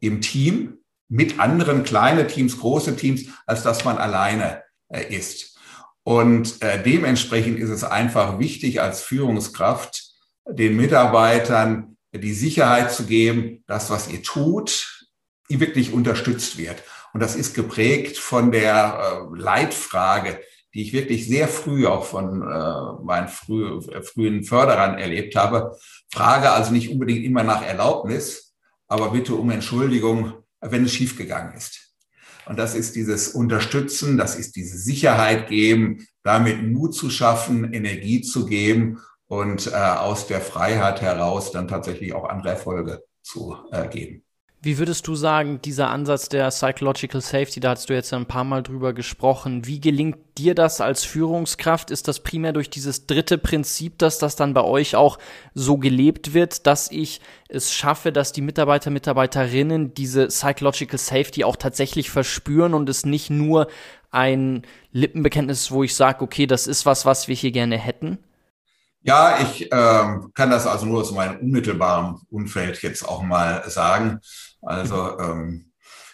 im Team mit anderen kleine Teams, große Teams, als dass man alleine äh, ist. Und äh, dementsprechend ist es einfach wichtig als Führungskraft, den Mitarbeitern die Sicherheit zu geben, dass was ihr tut, ihr wirklich unterstützt wird. Und das ist geprägt von der äh, Leitfrage, die ich wirklich sehr früh auch von äh, meinen früh, äh, frühen Förderern erlebt habe. Frage also nicht unbedingt immer nach Erlaubnis, aber bitte um Entschuldigung, wenn es schiefgegangen ist. Und das ist dieses Unterstützen, das ist diese Sicherheit geben, damit Mut zu schaffen, Energie zu geben und äh, aus der Freiheit heraus dann tatsächlich auch andere Erfolge zu äh, geben. Wie würdest du sagen, dieser Ansatz der Psychological Safety, da hast du jetzt ein paar Mal drüber gesprochen, wie gelingt dir das als Führungskraft? Ist das primär durch dieses dritte Prinzip, dass das dann bei euch auch so gelebt wird, dass ich es schaffe, dass die Mitarbeiter, Mitarbeiterinnen diese Psychological Safety auch tatsächlich verspüren und es nicht nur ein Lippenbekenntnis, wo ich sage, okay, das ist was, was wir hier gerne hätten? Ja, ich äh, kann das also nur aus meinem unmittelbaren Umfeld jetzt auch mal sagen. Also ähm,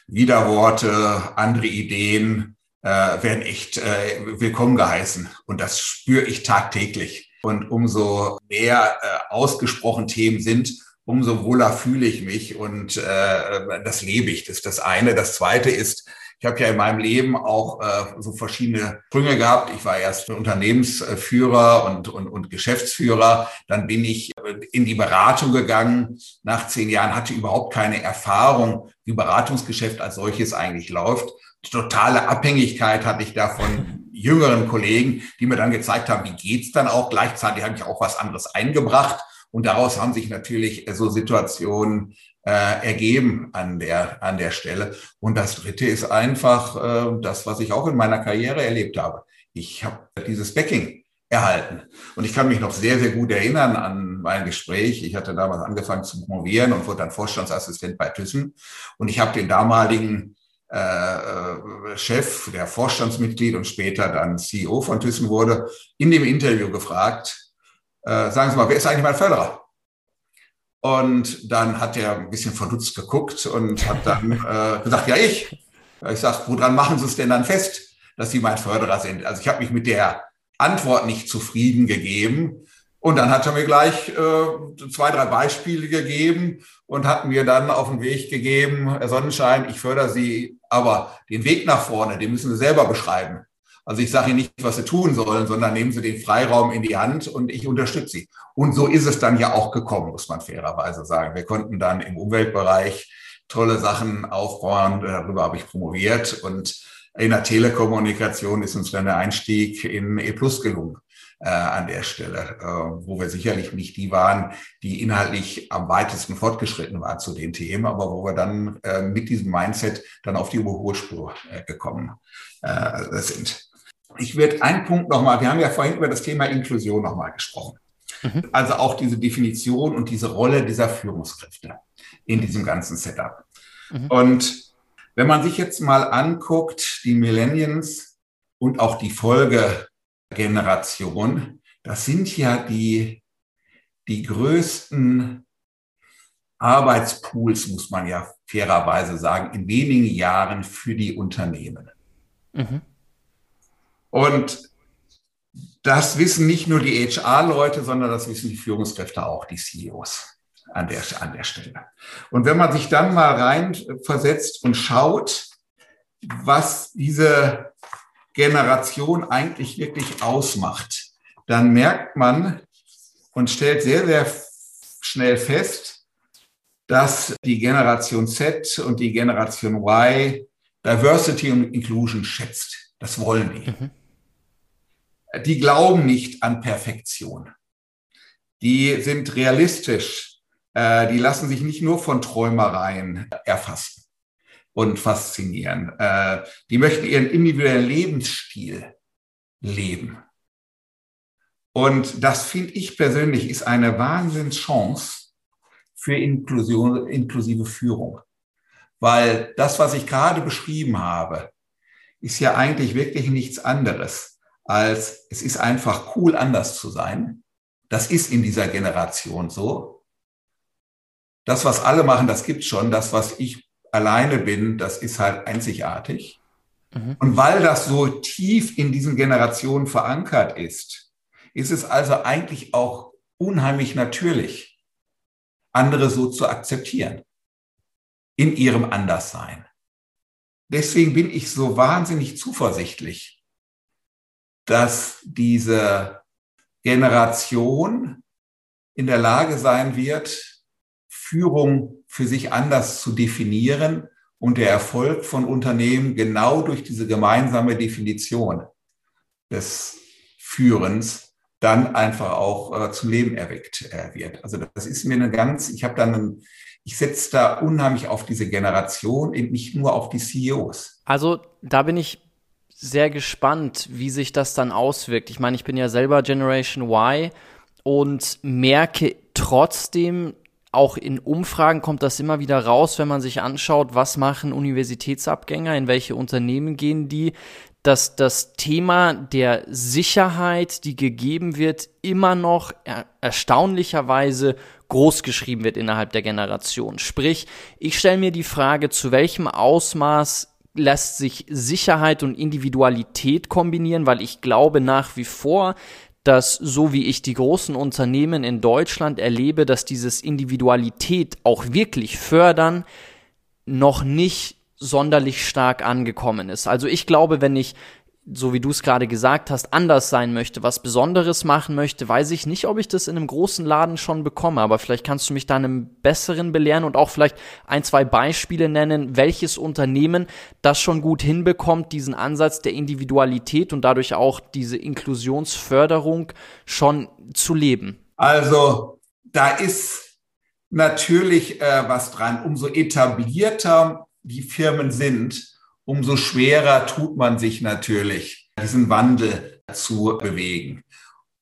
Widerworte, andere Ideen äh, werden echt äh, willkommen geheißen. Und das spüre ich tagtäglich. Und umso mehr äh, ausgesprochen Themen sind, umso wohler fühle ich mich und äh, das lebe ich. Das ist das eine. Das zweite ist, ich habe ja in meinem Leben auch äh, so verschiedene Sprünge gehabt. Ich war erst Unternehmensführer und, und, und Geschäftsführer. Dann bin ich in die Beratung gegangen. Nach zehn Jahren hatte ich überhaupt keine Erfahrung, wie Beratungsgeschäft als solches eigentlich läuft. Totale Abhängigkeit hatte ich da von jüngeren Kollegen, die mir dann gezeigt haben, wie geht's dann auch. Gleichzeitig habe ich auch was anderes eingebracht. Und daraus haben sich natürlich so Situationen äh, ergeben an der, an der Stelle. Und das Dritte ist einfach äh, das, was ich auch in meiner Karriere erlebt habe. Ich habe dieses Backing erhalten. Und ich kann mich noch sehr, sehr gut erinnern an mein Gespräch. Ich hatte damals angefangen zu promovieren und wurde dann Vorstandsassistent bei Thyssen. Und ich habe den damaligen äh, äh Chef, der Vorstandsmitglied und später dann CEO von Thyssen wurde, in dem Interview gefragt, äh, sagen Sie mal, wer ist eigentlich mein Förderer? Und dann hat er ein bisschen verdutzt geguckt und hat dann äh, gesagt, ja, ich. Ich sage, woran machen Sie es denn dann fest, dass Sie mein Förderer sind? Also ich habe mich mit der Antwort nicht zufrieden gegeben. Und dann hat er mir gleich äh, zwei, drei Beispiele gegeben und hat mir dann auf den Weg gegeben, Herr Sonnenschein, ich fördere Sie, aber den Weg nach vorne, den müssen Sie selber beschreiben. Also ich sage Ihnen nicht, was Sie tun sollen, sondern nehmen Sie den Freiraum in die Hand und ich unterstütze Sie. Und so ist es dann ja auch gekommen, muss man fairerweise sagen. Wir konnten dann im Umweltbereich tolle Sachen aufbauen. Darüber habe ich promoviert. Und in der Telekommunikation ist uns dann der Einstieg in E Plus gelungen äh, an der Stelle, äh, wo wir sicherlich nicht die waren, die inhaltlich am weitesten fortgeschritten waren zu den Themen, aber wo wir dann äh, mit diesem Mindset dann auf die Überholspur äh, gekommen äh, sind. Ich werde einen Punkt nochmal, wir haben ja vorhin über das Thema Inklusion nochmal gesprochen. Mhm. Also auch diese Definition und diese Rolle dieser Führungskräfte in diesem ganzen Setup. Mhm. Und wenn man sich jetzt mal anguckt, die Millennials und auch die Folgegeneration, das sind ja die, die größten Arbeitspools, muss man ja fairerweise sagen, in wenigen Jahren für die Unternehmen. Mhm. Und das wissen nicht nur die HR-Leute, sondern das wissen die Führungskräfte auch, die CEOs an der, an der Stelle. Und wenn man sich dann mal rein versetzt und schaut, was diese Generation eigentlich wirklich ausmacht, dann merkt man und stellt sehr, sehr schnell fest, dass die Generation Z und die Generation Y Diversity und Inclusion schätzt. Das wollen die. Mhm die glauben nicht an Perfektion. Die sind realistisch. Äh, die lassen sich nicht nur von Träumereien erfassen und faszinieren. Äh, die möchten ihren individuellen Lebensstil leben. Und das finde ich persönlich ist eine Wahnsinnschance für Inklusion, inklusive Führung. Weil das, was ich gerade beschrieben habe, ist ja eigentlich wirklich nichts anderes als es ist einfach cool, anders zu sein. Das ist in dieser Generation so. Das, was alle machen, das gibt schon. Das, was ich alleine bin, das ist halt einzigartig. Mhm. Und weil das so tief in diesen Generationen verankert ist, ist es also eigentlich auch unheimlich natürlich, andere so zu akzeptieren in ihrem Anderssein. Deswegen bin ich so wahnsinnig zuversichtlich, dass diese Generation in der Lage sein wird, Führung für sich anders zu definieren und der Erfolg von Unternehmen genau durch diese gemeinsame Definition des Führens dann einfach auch äh, zum Leben erweckt äh, wird. Also das ist mir eine ganz, ich habe dann, einen, ich setze da unheimlich auf diese Generation und nicht nur auf die CEOs. Also da bin ich sehr gespannt, wie sich das dann auswirkt. Ich meine, ich bin ja selber Generation Y und merke trotzdem, auch in Umfragen kommt das immer wieder raus, wenn man sich anschaut, was machen Universitätsabgänger, in welche Unternehmen gehen die, dass das Thema der Sicherheit, die gegeben wird, immer noch er erstaunlicherweise groß geschrieben wird innerhalb der Generation. Sprich, ich stelle mir die Frage, zu welchem Ausmaß lässt sich Sicherheit und Individualität kombinieren, weil ich glaube nach wie vor, dass so wie ich die großen Unternehmen in Deutschland erlebe, dass dieses Individualität auch wirklich fördern, noch nicht sonderlich stark angekommen ist. Also ich glaube, wenn ich so wie du es gerade gesagt hast, anders sein möchte, was Besonderes machen möchte, weiß ich nicht, ob ich das in einem großen Laden schon bekomme. Aber vielleicht kannst du mich da einem besseren belehren und auch vielleicht ein, zwei Beispiele nennen, welches Unternehmen das schon gut hinbekommt, diesen Ansatz der Individualität und dadurch auch diese Inklusionsförderung schon zu leben. Also da ist natürlich äh, was dran. Umso etablierter die Firmen sind, umso schwerer tut man sich natürlich, diesen Wandel zu bewegen.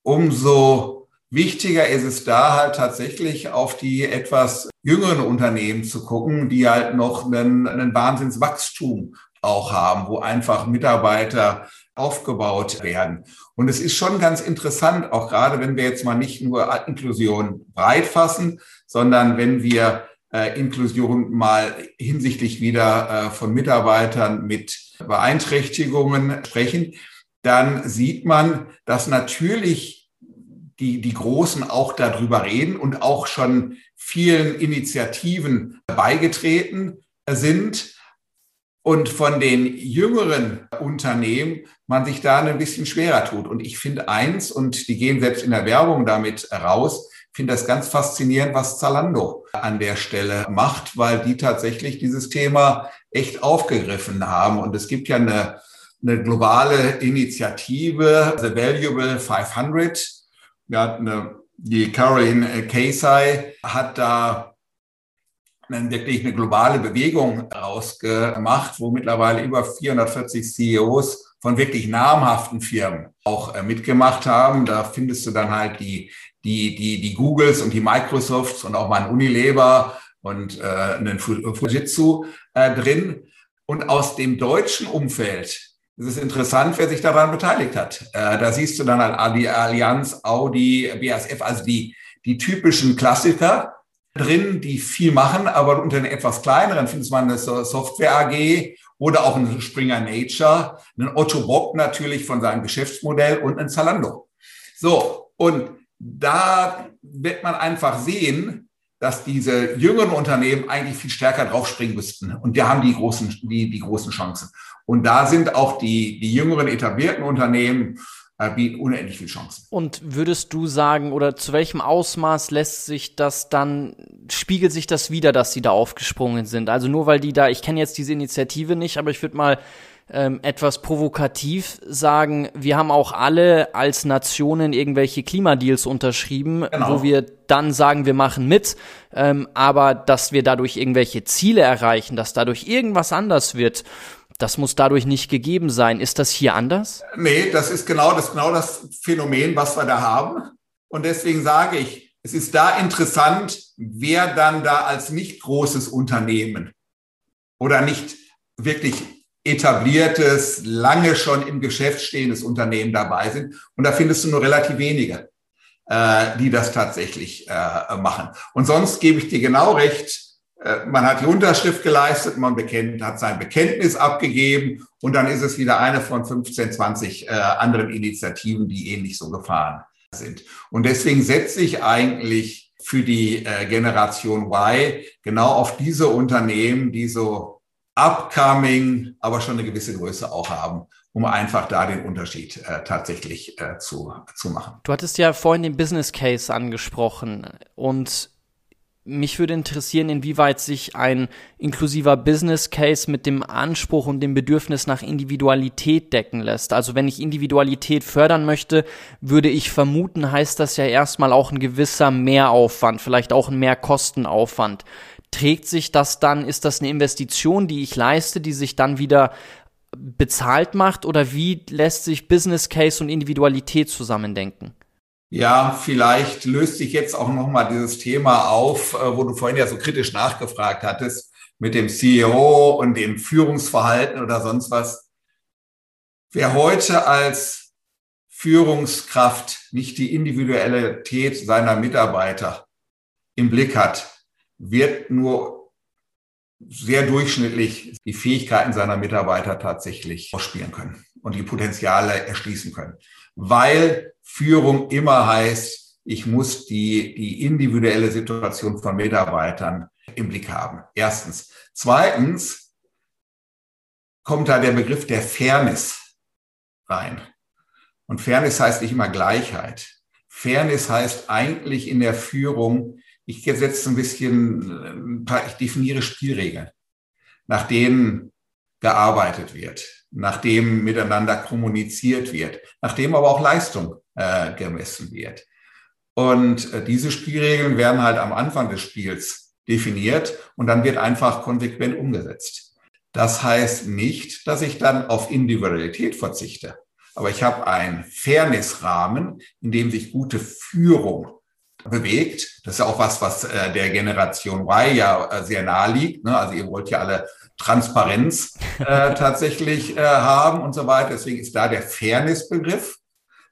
Umso wichtiger ist es da halt tatsächlich auf die etwas jüngeren Unternehmen zu gucken, die halt noch einen, einen Wahnsinnswachstum auch haben, wo einfach Mitarbeiter aufgebaut werden. Und es ist schon ganz interessant, auch gerade wenn wir jetzt mal nicht nur Inklusion breit fassen, sondern wenn wir äh, Inklusion mal hinsichtlich wieder äh, von Mitarbeitern mit Beeinträchtigungen sprechen, dann sieht man, dass natürlich die, die Großen auch darüber reden und auch schon vielen Initiativen beigetreten sind und von den jüngeren Unternehmen man sich da ein bisschen schwerer tut. Und ich finde eins, und die gehen selbst in der Werbung damit raus, finde das ganz faszinierend, was Zalando an der Stelle macht, weil die tatsächlich dieses Thema echt aufgegriffen haben. Und es gibt ja eine, eine globale Initiative, The Valuable 500. Ja, eine, die Caroline Casey hat da wirklich eine globale Bewegung rausgemacht, wo mittlerweile über 440 CEOs von wirklich namhaften Firmen auch äh, mitgemacht haben. Da findest du dann halt die die, die, die Googles und die Microsofts und auch mal ein Unilever und äh, einen Fujitsu äh, drin. Und aus dem deutschen Umfeld ist es interessant, wer sich daran beteiligt hat. Äh, da siehst du dann halt die Allianz, Audi, BASF, also die, die typischen Klassiker drin, die viel machen, aber unter den etwas kleineren findest man eine Software AG oder auch ein Springer Nature, einen Otto Bock natürlich von seinem Geschäftsmodell und ein Zalando. So, und da wird man einfach sehen, dass diese jüngeren Unternehmen eigentlich viel stärker draufspringen müssten. Und die haben die großen, die, die großen Chancen. Und da sind auch die, die jüngeren etablierten Unternehmen äh, bieten unendlich viel Chancen. Und würdest du sagen, oder zu welchem Ausmaß lässt sich das dann, spiegelt sich das wieder, dass sie da aufgesprungen sind? Also nur weil die da, ich kenne jetzt diese Initiative nicht, aber ich würde mal ähm, etwas provokativ sagen, wir haben auch alle als Nationen irgendwelche Klimadeals unterschrieben, genau. wo wir dann sagen, wir machen mit, ähm, aber dass wir dadurch irgendwelche Ziele erreichen, dass dadurch irgendwas anders wird, das muss dadurch nicht gegeben sein. Ist das hier anders? Nee, das ist genau das, genau das Phänomen, was wir da haben. Und deswegen sage ich, es ist da interessant, wer dann da als nicht großes Unternehmen oder nicht wirklich etabliertes, lange schon im Geschäft stehendes Unternehmen dabei sind. Und da findest du nur relativ wenige, äh, die das tatsächlich äh, machen. Und sonst gebe ich dir genau recht. Äh, man hat die Unterschrift geleistet, man bekennt, hat sein Bekenntnis abgegeben und dann ist es wieder eine von 15, 20 äh, anderen Initiativen, die ähnlich so gefahren sind. Und deswegen setze ich eigentlich für die äh, Generation Y genau auf diese Unternehmen, die so upcoming, aber schon eine gewisse Größe auch haben, um einfach da den Unterschied äh, tatsächlich äh, zu, zu machen. Du hattest ja vorhin den Business Case angesprochen und mich würde interessieren, inwieweit sich ein inklusiver Business Case mit dem Anspruch und dem Bedürfnis nach Individualität decken lässt. Also wenn ich Individualität fördern möchte, würde ich vermuten, heißt das ja erstmal auch ein gewisser Mehraufwand, vielleicht auch ein Mehrkostenaufwand trägt sich das dann, ist das eine Investition, die ich leiste, die sich dann wieder bezahlt macht oder wie lässt sich Business Case und Individualität zusammendenken? Ja, vielleicht löst sich jetzt auch nochmal dieses Thema auf, äh, wo du vorhin ja so kritisch nachgefragt hattest, mit dem CEO und dem Führungsverhalten oder sonst was. Wer heute als Führungskraft nicht die Individualität seiner Mitarbeiter im Blick hat, wird nur sehr durchschnittlich die Fähigkeiten seiner Mitarbeiter tatsächlich ausspielen können und die Potenziale erschließen können. Weil Führung immer heißt, ich muss die, die individuelle Situation von Mitarbeitern im Blick haben. Erstens. Zweitens kommt da der Begriff der Fairness rein. Und Fairness heißt nicht immer Gleichheit. Fairness heißt eigentlich in der Führung, ich setze ein bisschen, ich definiere Spielregeln, nach denen gearbeitet wird, nach dem miteinander kommuniziert wird, nach dem aber auch Leistung äh, gemessen wird. Und äh, diese Spielregeln werden halt am Anfang des Spiels definiert und dann wird einfach konsequent umgesetzt. Das heißt nicht, dass ich dann auf Individualität verzichte. Aber ich habe einen Fairnessrahmen, in dem sich gute Führung bewegt. Das ist ja auch was, was äh, der Generation Y ja äh, sehr nahe liegt. Ne? Also ihr wollt ja alle Transparenz äh, tatsächlich äh, haben und so weiter. Deswegen ist da der Fairness-Begriff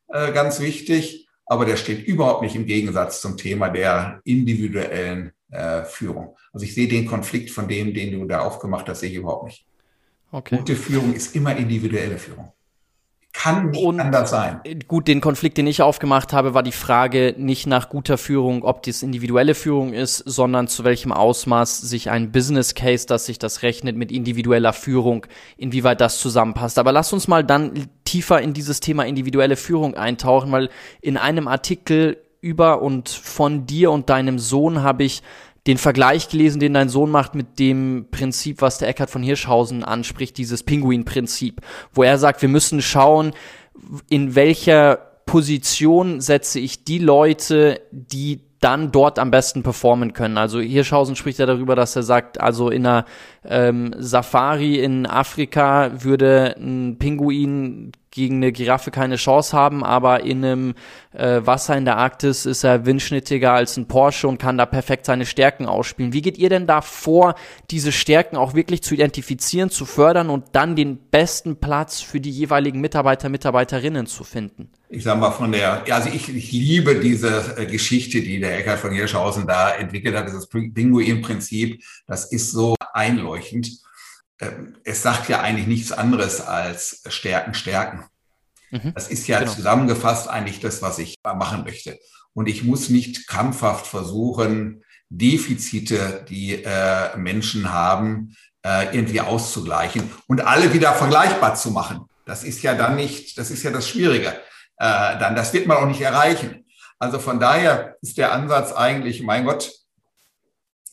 äh, ganz wichtig. Aber der steht überhaupt nicht im Gegensatz zum Thema der individuellen äh, Führung. Also ich sehe den Konflikt von dem, den du da aufgemacht hast, sehe ich überhaupt nicht. Okay. Gute Führung ist immer individuelle Führung. Kann nicht und anders sein. Gut, den Konflikt, den ich aufgemacht habe, war die Frage nicht nach guter Führung, ob dies individuelle Führung ist, sondern zu welchem Ausmaß sich ein Business Case, dass sich das rechnet mit individueller Führung, inwieweit das zusammenpasst. Aber lass uns mal dann tiefer in dieses Thema individuelle Führung eintauchen, weil in einem Artikel über und von dir und deinem Sohn habe ich den Vergleich gelesen, den dein Sohn macht mit dem Prinzip, was der Eckhard von Hirschhausen anspricht, dieses Pinguin-Prinzip, wo er sagt, wir müssen schauen, in welcher Position setze ich die Leute, die dann dort am besten performen können. Also Hirschhausen spricht ja darüber, dass er sagt, also in einer ähm, Safari in Afrika würde ein Pinguin gegen eine Giraffe keine Chance haben, aber in einem äh, Wasser in der Arktis ist er windschnittiger als ein Porsche und kann da perfekt seine Stärken ausspielen. Wie geht ihr denn da vor, diese Stärken auch wirklich zu identifizieren, zu fördern und dann den besten Platz für die jeweiligen Mitarbeiter, Mitarbeiterinnen zu finden? Ich sag mal von der, also ich, ich liebe diese äh, Geschichte, die der Eckhard von Hirschhausen da entwickelt hat, dieses Pinguin-Prinzip. Das ist so einleuchtend. Ähm, es sagt ja eigentlich nichts anderes als Stärken, Stärken. Mhm. Das ist ja genau. zusammengefasst eigentlich das, was ich machen möchte. Und ich muss nicht krampfhaft versuchen, Defizite, die äh, Menschen haben, äh, irgendwie auszugleichen und alle wieder vergleichbar zu machen. Das ist ja dann nicht, das ist ja das Schwierige. Äh, dann, das wird man auch nicht erreichen. Also von daher ist der Ansatz eigentlich, mein Gott,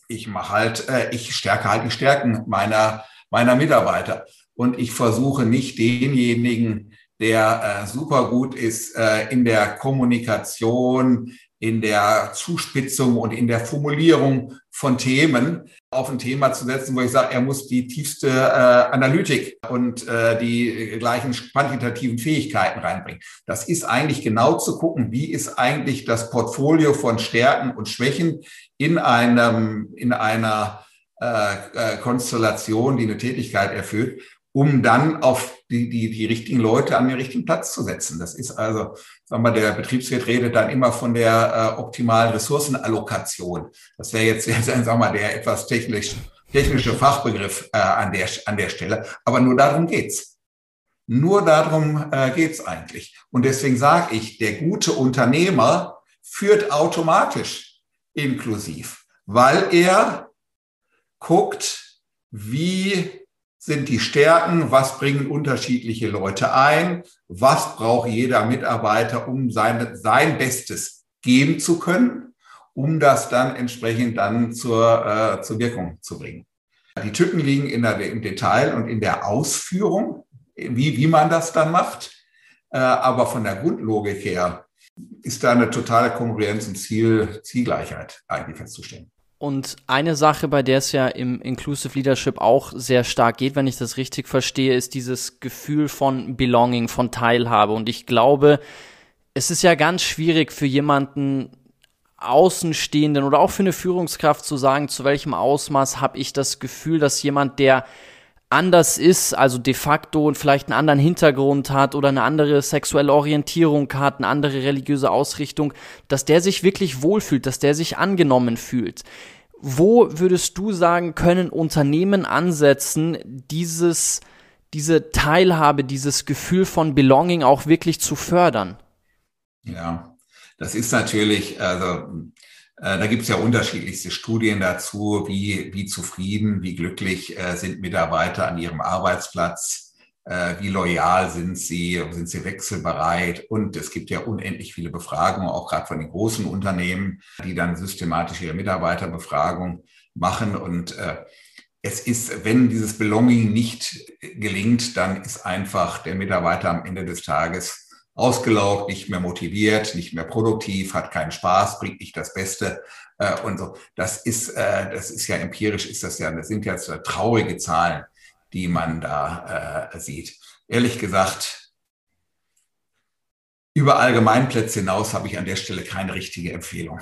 ich mache halt, äh, ich stärke halt die Stärken meiner meiner Mitarbeiter. Und ich versuche nicht denjenigen, der äh, super gut ist äh, in der Kommunikation, in der Zuspitzung und in der Formulierung von Themen auf ein Thema zu setzen, wo ich sage, er muss die tiefste äh, Analytik und äh, die gleichen quantitativen Fähigkeiten reinbringen. Das ist eigentlich genau zu gucken, wie ist eigentlich das Portfolio von Stärken und Schwächen in einem, in einer äh, äh, Konstellation, die eine Tätigkeit erfüllt, um dann auf die, die, die richtigen Leute an den richtigen Platz zu setzen. Das ist also, sagen wir, der Betriebswirt redet dann immer von der äh, optimalen Ressourcenallokation. Das wäre jetzt, jetzt sagen wir mal, der etwas technisch, technische Fachbegriff äh, an, der, an der Stelle. Aber nur darum geht's. Nur darum äh, geht's eigentlich. Und deswegen sage ich, der gute Unternehmer führt automatisch inklusiv, weil er guckt, wie sind die Stärken, was bringen unterschiedliche Leute ein, was braucht jeder Mitarbeiter, um sein, sein Bestes geben zu können, um das dann entsprechend dann zur, äh, zur Wirkung zu bringen. Die Tücken liegen in der, im Detail und in der Ausführung, wie, wie man das dann macht. Äh, aber von der Grundlogik her ist da eine totale Konkurrenz und Ziel, Zielgleichheit eigentlich festzustellen. Und eine Sache, bei der es ja im Inclusive Leadership auch sehr stark geht, wenn ich das richtig verstehe, ist dieses Gefühl von Belonging, von Teilhabe. Und ich glaube, es ist ja ganz schwierig für jemanden Außenstehenden oder auch für eine Führungskraft zu sagen, zu welchem Ausmaß habe ich das Gefühl, dass jemand, der anders ist, also de facto und vielleicht einen anderen Hintergrund hat oder eine andere sexuelle Orientierung hat, eine andere religiöse Ausrichtung, dass der sich wirklich wohlfühlt, dass der sich angenommen fühlt. Wo würdest du sagen, können Unternehmen ansetzen, dieses, diese Teilhabe, dieses Gefühl von Belonging auch wirklich zu fördern? Ja, das ist natürlich, also da gibt es ja unterschiedlichste Studien dazu, wie, wie zufrieden, wie glücklich äh, sind Mitarbeiter an ihrem Arbeitsplatz, äh, wie loyal sind sie, sind sie wechselbereit. Und es gibt ja unendlich viele Befragungen, auch gerade von den großen Unternehmen, die dann systematisch ihre Mitarbeiterbefragung machen. Und äh, es ist, wenn dieses Belonging nicht gelingt, dann ist einfach der Mitarbeiter am Ende des Tages ausgelaugt, nicht mehr motiviert, nicht mehr produktiv, hat keinen Spaß, bringt nicht das Beste äh, und so. Das ist, äh, das ist ja empirisch, ist das ja, das sind jetzt traurige Zahlen, die man da äh, sieht. Ehrlich gesagt, über Allgemeinplätze hinaus habe ich an der Stelle keine richtige Empfehlung,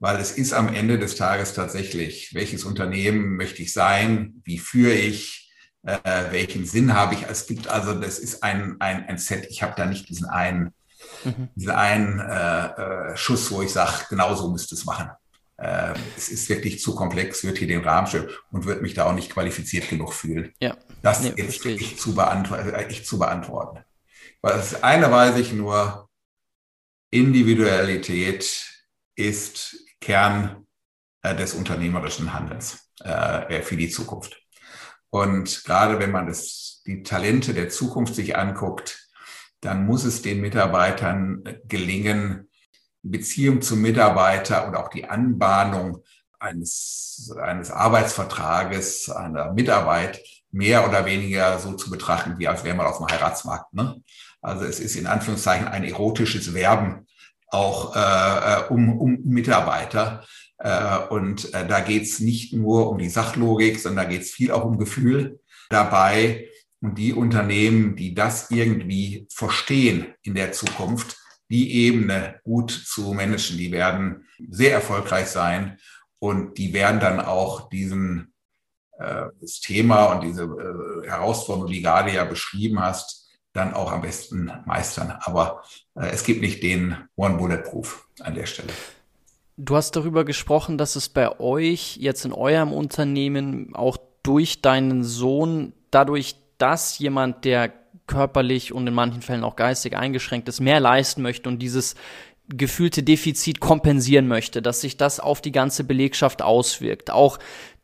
weil es ist am Ende des Tages tatsächlich, welches Unternehmen möchte ich sein, wie führe ich, äh, welchen Sinn habe ich. Es gibt also, das ist ein, ein, ein Set, ich habe da nicht diesen einen, mhm. diesen einen äh, äh, Schuss, wo ich sage, genau so müsste es machen. Äh, es ist wirklich zu komplex, wird hier den Rahmen stellen und wird mich da auch nicht qualifiziert genug fühlen. Ja. Das nee, ist ich zu, beantworten, äh, ich zu beantworten. Weil das eine weiß ich nur, Individualität ist Kern äh, des unternehmerischen Handelns äh, für die Zukunft. Und gerade wenn man das, die Talente der Zukunft sich anguckt, dann muss es den Mitarbeitern gelingen, Beziehung zum Mitarbeiter und auch die Anbahnung eines, eines Arbeitsvertrages, einer Mitarbeit mehr oder weniger so zu betrachten, wie als wäre man auf dem Heiratsmarkt. Ne? Also es ist in Anführungszeichen ein erotisches Werben auch äh, äh um, um Mitarbeiter. Äh, und äh, da geht es nicht nur um die Sachlogik, sondern da geht es viel auch um Gefühl dabei. Und die Unternehmen, die das irgendwie verstehen in der Zukunft, die Ebene gut zu managen, die werden sehr erfolgreich sein und die werden dann auch diesen äh, das Thema und diese äh, Herausforderung, die gerade ja beschrieben hast, dann auch am besten meistern. Aber äh, es gibt nicht den One Bulletproof an der Stelle. Du hast darüber gesprochen, dass es bei euch jetzt in eurem Unternehmen auch durch deinen Sohn, dadurch, dass jemand, der körperlich und in manchen Fällen auch geistig eingeschränkt ist, mehr leisten möchte und dieses gefühlte Defizit kompensieren möchte, dass sich das auf die ganze Belegschaft auswirkt. Auch,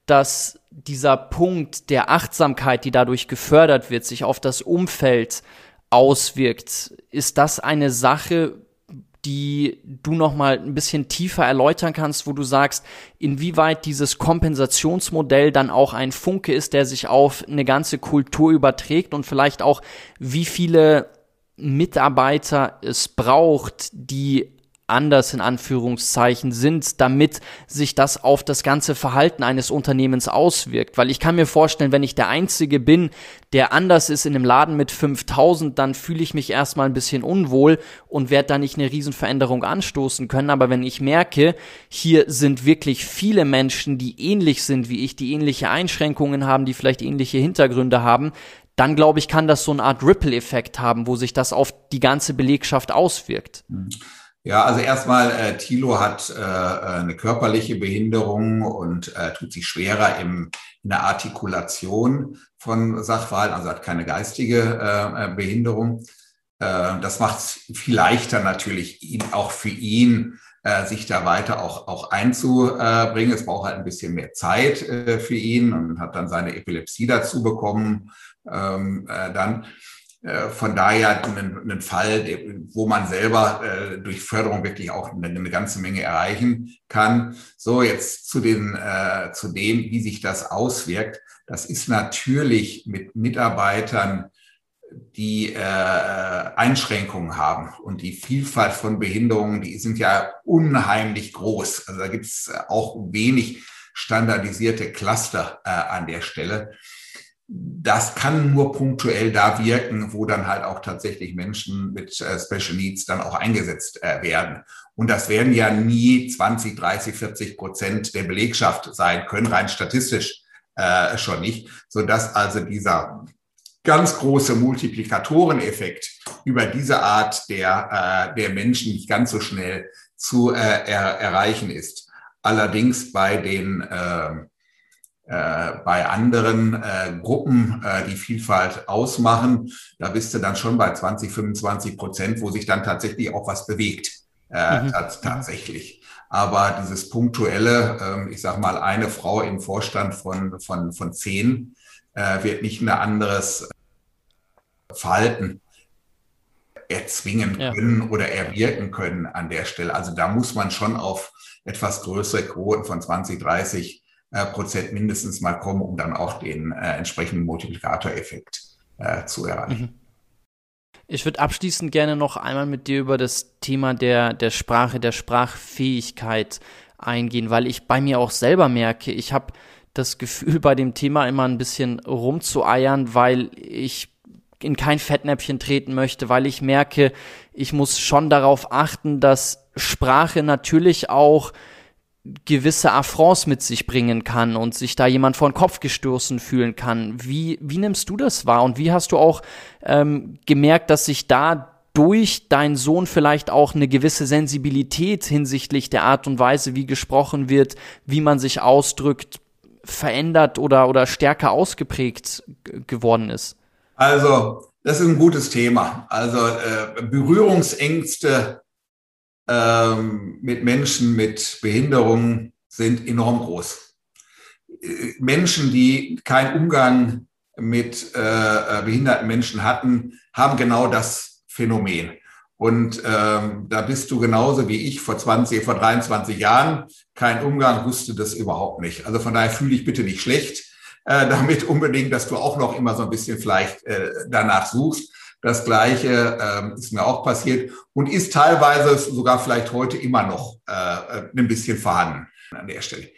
dass dieser Punkt der Achtsamkeit, die dadurch gefördert wird, sich auf das Umfeld auswirkt. Ist das eine Sache, die du noch mal ein bisschen tiefer erläutern kannst, wo du sagst, inwieweit dieses Kompensationsmodell dann auch ein Funke ist, der sich auf eine ganze Kultur überträgt und vielleicht auch wie viele Mitarbeiter es braucht, die anders in Anführungszeichen sind, damit sich das auf das ganze Verhalten eines Unternehmens auswirkt. Weil ich kann mir vorstellen, wenn ich der Einzige bin, der anders ist in einem Laden mit 5000, dann fühle ich mich erstmal ein bisschen unwohl und werde da nicht eine Riesenveränderung anstoßen können. Aber wenn ich merke, hier sind wirklich viele Menschen, die ähnlich sind wie ich, die ähnliche Einschränkungen haben, die vielleicht ähnliche Hintergründe haben, dann glaube ich, kann das so eine Art Ripple-Effekt haben, wo sich das auf die ganze Belegschaft auswirkt. Mhm. Ja, also erstmal, äh, Thilo hat äh, eine körperliche Behinderung und äh, tut sich schwerer im, in der Artikulation von Sachverhalten, also hat keine geistige äh, äh Behinderung. Äh, das macht es viel leichter natürlich ihn, auch für ihn, äh, sich da weiter auch, auch einzubringen. Es braucht halt ein bisschen mehr Zeit äh, für ihn und hat dann seine Epilepsie dazu bekommen. Ähm, äh, dann äh, von daher ein, Fall, wo man selber äh, durch Förderung wirklich auch eine, ganze Menge erreichen kann. So, jetzt zu, den, äh, zu dem, wie sich das auswirkt. Das ist natürlich mit Mitarbeitern, die äh, Einschränkungen haben und die Vielfalt von Behinderungen, die sind ja unheimlich groß. Also da gibt es auch wenig standardisierte Cluster äh, an der Stelle das kann nur punktuell da wirken, wo dann halt auch tatsächlich Menschen mit äh, Special Needs dann auch eingesetzt äh, werden. Und das werden ja nie 20, 30, 40 Prozent der Belegschaft sein können, rein statistisch äh, schon nicht, sodass also dieser ganz große Multiplikatoreneffekt über diese Art der, äh, der Menschen nicht ganz so schnell zu äh, er, erreichen ist. Allerdings bei den äh, bei anderen äh, Gruppen äh, die Vielfalt ausmachen, da bist du dann schon bei 20, 25 Prozent, wo sich dann tatsächlich auch was bewegt. Äh, mhm. Tatsächlich. Aber dieses punktuelle, ähm, ich sag mal, eine Frau im Vorstand von, von, von zehn äh, wird nicht ein anderes Verhalten erzwingen können ja. oder erwirken können an der Stelle. Also da muss man schon auf etwas größere Quoten von 20, 30 äh, Prozent mindestens mal kommen, um dann auch den äh, entsprechenden Multiplikatoreffekt äh, zu erreichen. Mhm. Ich würde abschließend gerne noch einmal mit dir über das Thema der, der Sprache, der Sprachfähigkeit eingehen, weil ich bei mir auch selber merke, ich habe das Gefühl, bei dem Thema immer ein bisschen rumzueiern, weil ich in kein Fettnäpfchen treten möchte, weil ich merke, ich muss schon darauf achten, dass Sprache natürlich auch gewisse Affronts mit sich bringen kann und sich da jemand vor den Kopf gestoßen fühlen kann. Wie, wie nimmst du das wahr und wie hast du auch ähm, gemerkt, dass sich da durch deinen Sohn vielleicht auch eine gewisse Sensibilität hinsichtlich der Art und Weise, wie gesprochen wird, wie man sich ausdrückt, verändert oder, oder stärker ausgeprägt geworden ist? Also, das ist ein gutes Thema. Also äh, Berührungsängste ähm, mit Menschen mit Behinderungen sind enorm groß. Menschen, die keinen Umgang mit äh, behinderten Menschen hatten, haben genau das Phänomen. Und ähm, da bist du genauso wie ich vor 20, vor 23 Jahren. Kein Umgang wusste das überhaupt nicht. Also von daher fühle ich bitte nicht schlecht äh, damit unbedingt, dass du auch noch immer so ein bisschen vielleicht äh, danach suchst. Das Gleiche ähm, ist mir auch passiert und ist teilweise sogar vielleicht heute immer noch äh, ein bisschen vorhanden an der Stelle.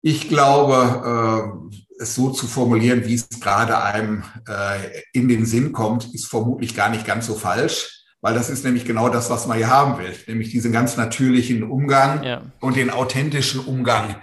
Ich glaube, äh, es so zu formulieren, wie es gerade einem äh, in den Sinn kommt, ist vermutlich gar nicht ganz so falsch, weil das ist nämlich genau das, was man hier haben will, nämlich diesen ganz natürlichen Umgang ja. und den authentischen Umgang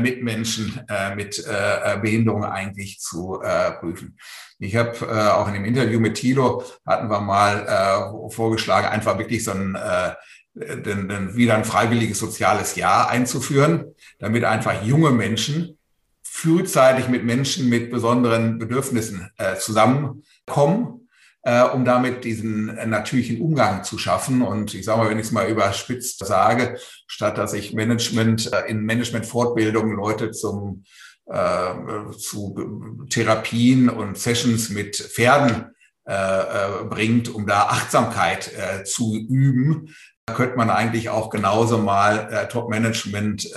mit Menschen äh, mit äh, Behinderung eigentlich zu äh, prüfen. Ich habe äh, auch in dem Interview mit Thilo hatten wir mal äh, vorgeschlagen, einfach wirklich so ein äh, den, den, wieder ein freiwilliges soziales Jahr einzuführen, damit einfach junge Menschen frühzeitig mit Menschen mit besonderen Bedürfnissen äh, zusammenkommen, äh, um damit diesen äh, natürlichen Umgang zu schaffen. Und ich sage mal, wenn ich es mal überspitzt sage, statt dass ich Management äh, in Management-Fortbildungen Leute zum äh, zu Therapien und Sessions mit Pferden äh, bringt, um da Achtsamkeit zu üben, da könnte man eigentlich auch genauso mal Top-Management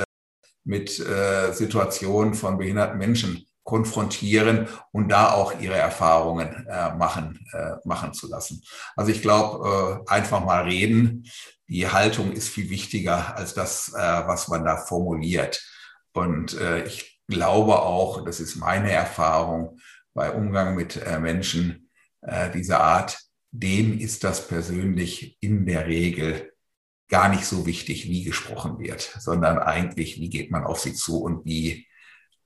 mit Situationen von behinderten Menschen konfrontieren und da auch ihre Erfahrungen äh, machen, äh, machen zu lassen. Also ich glaube, äh, einfach mal reden. Die Haltung ist viel wichtiger als das, äh, was man da formuliert. Und äh, ich glaube auch, das ist meine Erfahrung bei Umgang mit äh, Menschen äh, dieser Art, dem ist das persönlich in der Regel gar nicht so wichtig, wie gesprochen wird, sondern eigentlich, wie geht man auf sie zu und wie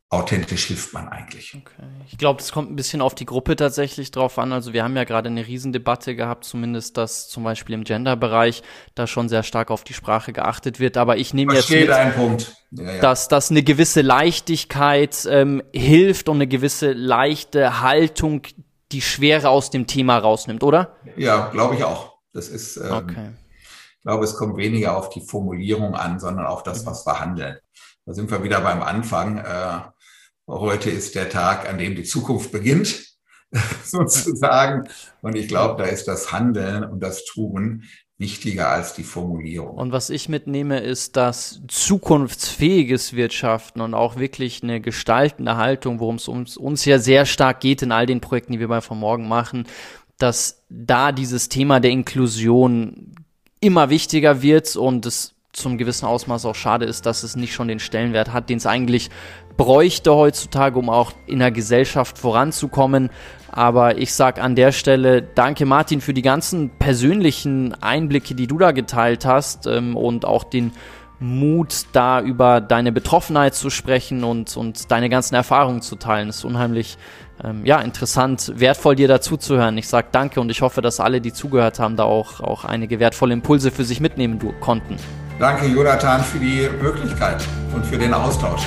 authentisch hilft man eigentlich. Okay. Ich glaube, es kommt ein bisschen auf die Gruppe tatsächlich drauf an. Also wir haben ja gerade eine Riesendebatte gehabt, zumindest dass zum Beispiel im Gender-Bereich da schon sehr stark auf die Sprache geachtet wird. Aber ich nehme jetzt mit, Punkt. Ja, ja. dass dass eine gewisse Leichtigkeit ähm, hilft und eine gewisse leichte Haltung die Schwere aus dem Thema rausnimmt, oder? Ja, glaube ich auch. Das ist, ähm, okay. ich glaube, es kommt weniger auf die Formulierung an, sondern auf das, mhm. was wir handeln. Da sind wir wieder beim Anfang. Äh, Heute ist der Tag, an dem die Zukunft beginnt, sozusagen. Und ich glaube, da ist das Handeln und das Tun wichtiger als die Formulierung. Und was ich mitnehme, ist, dass zukunftsfähiges Wirtschaften und auch wirklich eine gestaltende Haltung, worum es uns, uns ja sehr stark geht in all den Projekten, die wir bei von morgen machen, dass da dieses Thema der Inklusion immer wichtiger wird und es zum gewissen Ausmaß auch schade ist, dass es nicht schon den Stellenwert hat, den es eigentlich bräuchte heutzutage, um auch in der Gesellschaft voranzukommen. Aber ich sag an der Stelle danke Martin für die ganzen persönlichen Einblicke, die du da geteilt hast ähm, und auch den Mut, da über deine Betroffenheit zu sprechen und, und deine ganzen Erfahrungen zu teilen. Es ist unheimlich ähm, ja, interessant, wertvoll dir dazu zu hören. Ich sage danke und ich hoffe, dass alle, die zugehört haben, da auch, auch einige wertvolle Impulse für sich mitnehmen konnten. Danke, Jonathan, für die Möglichkeit und für den Austausch.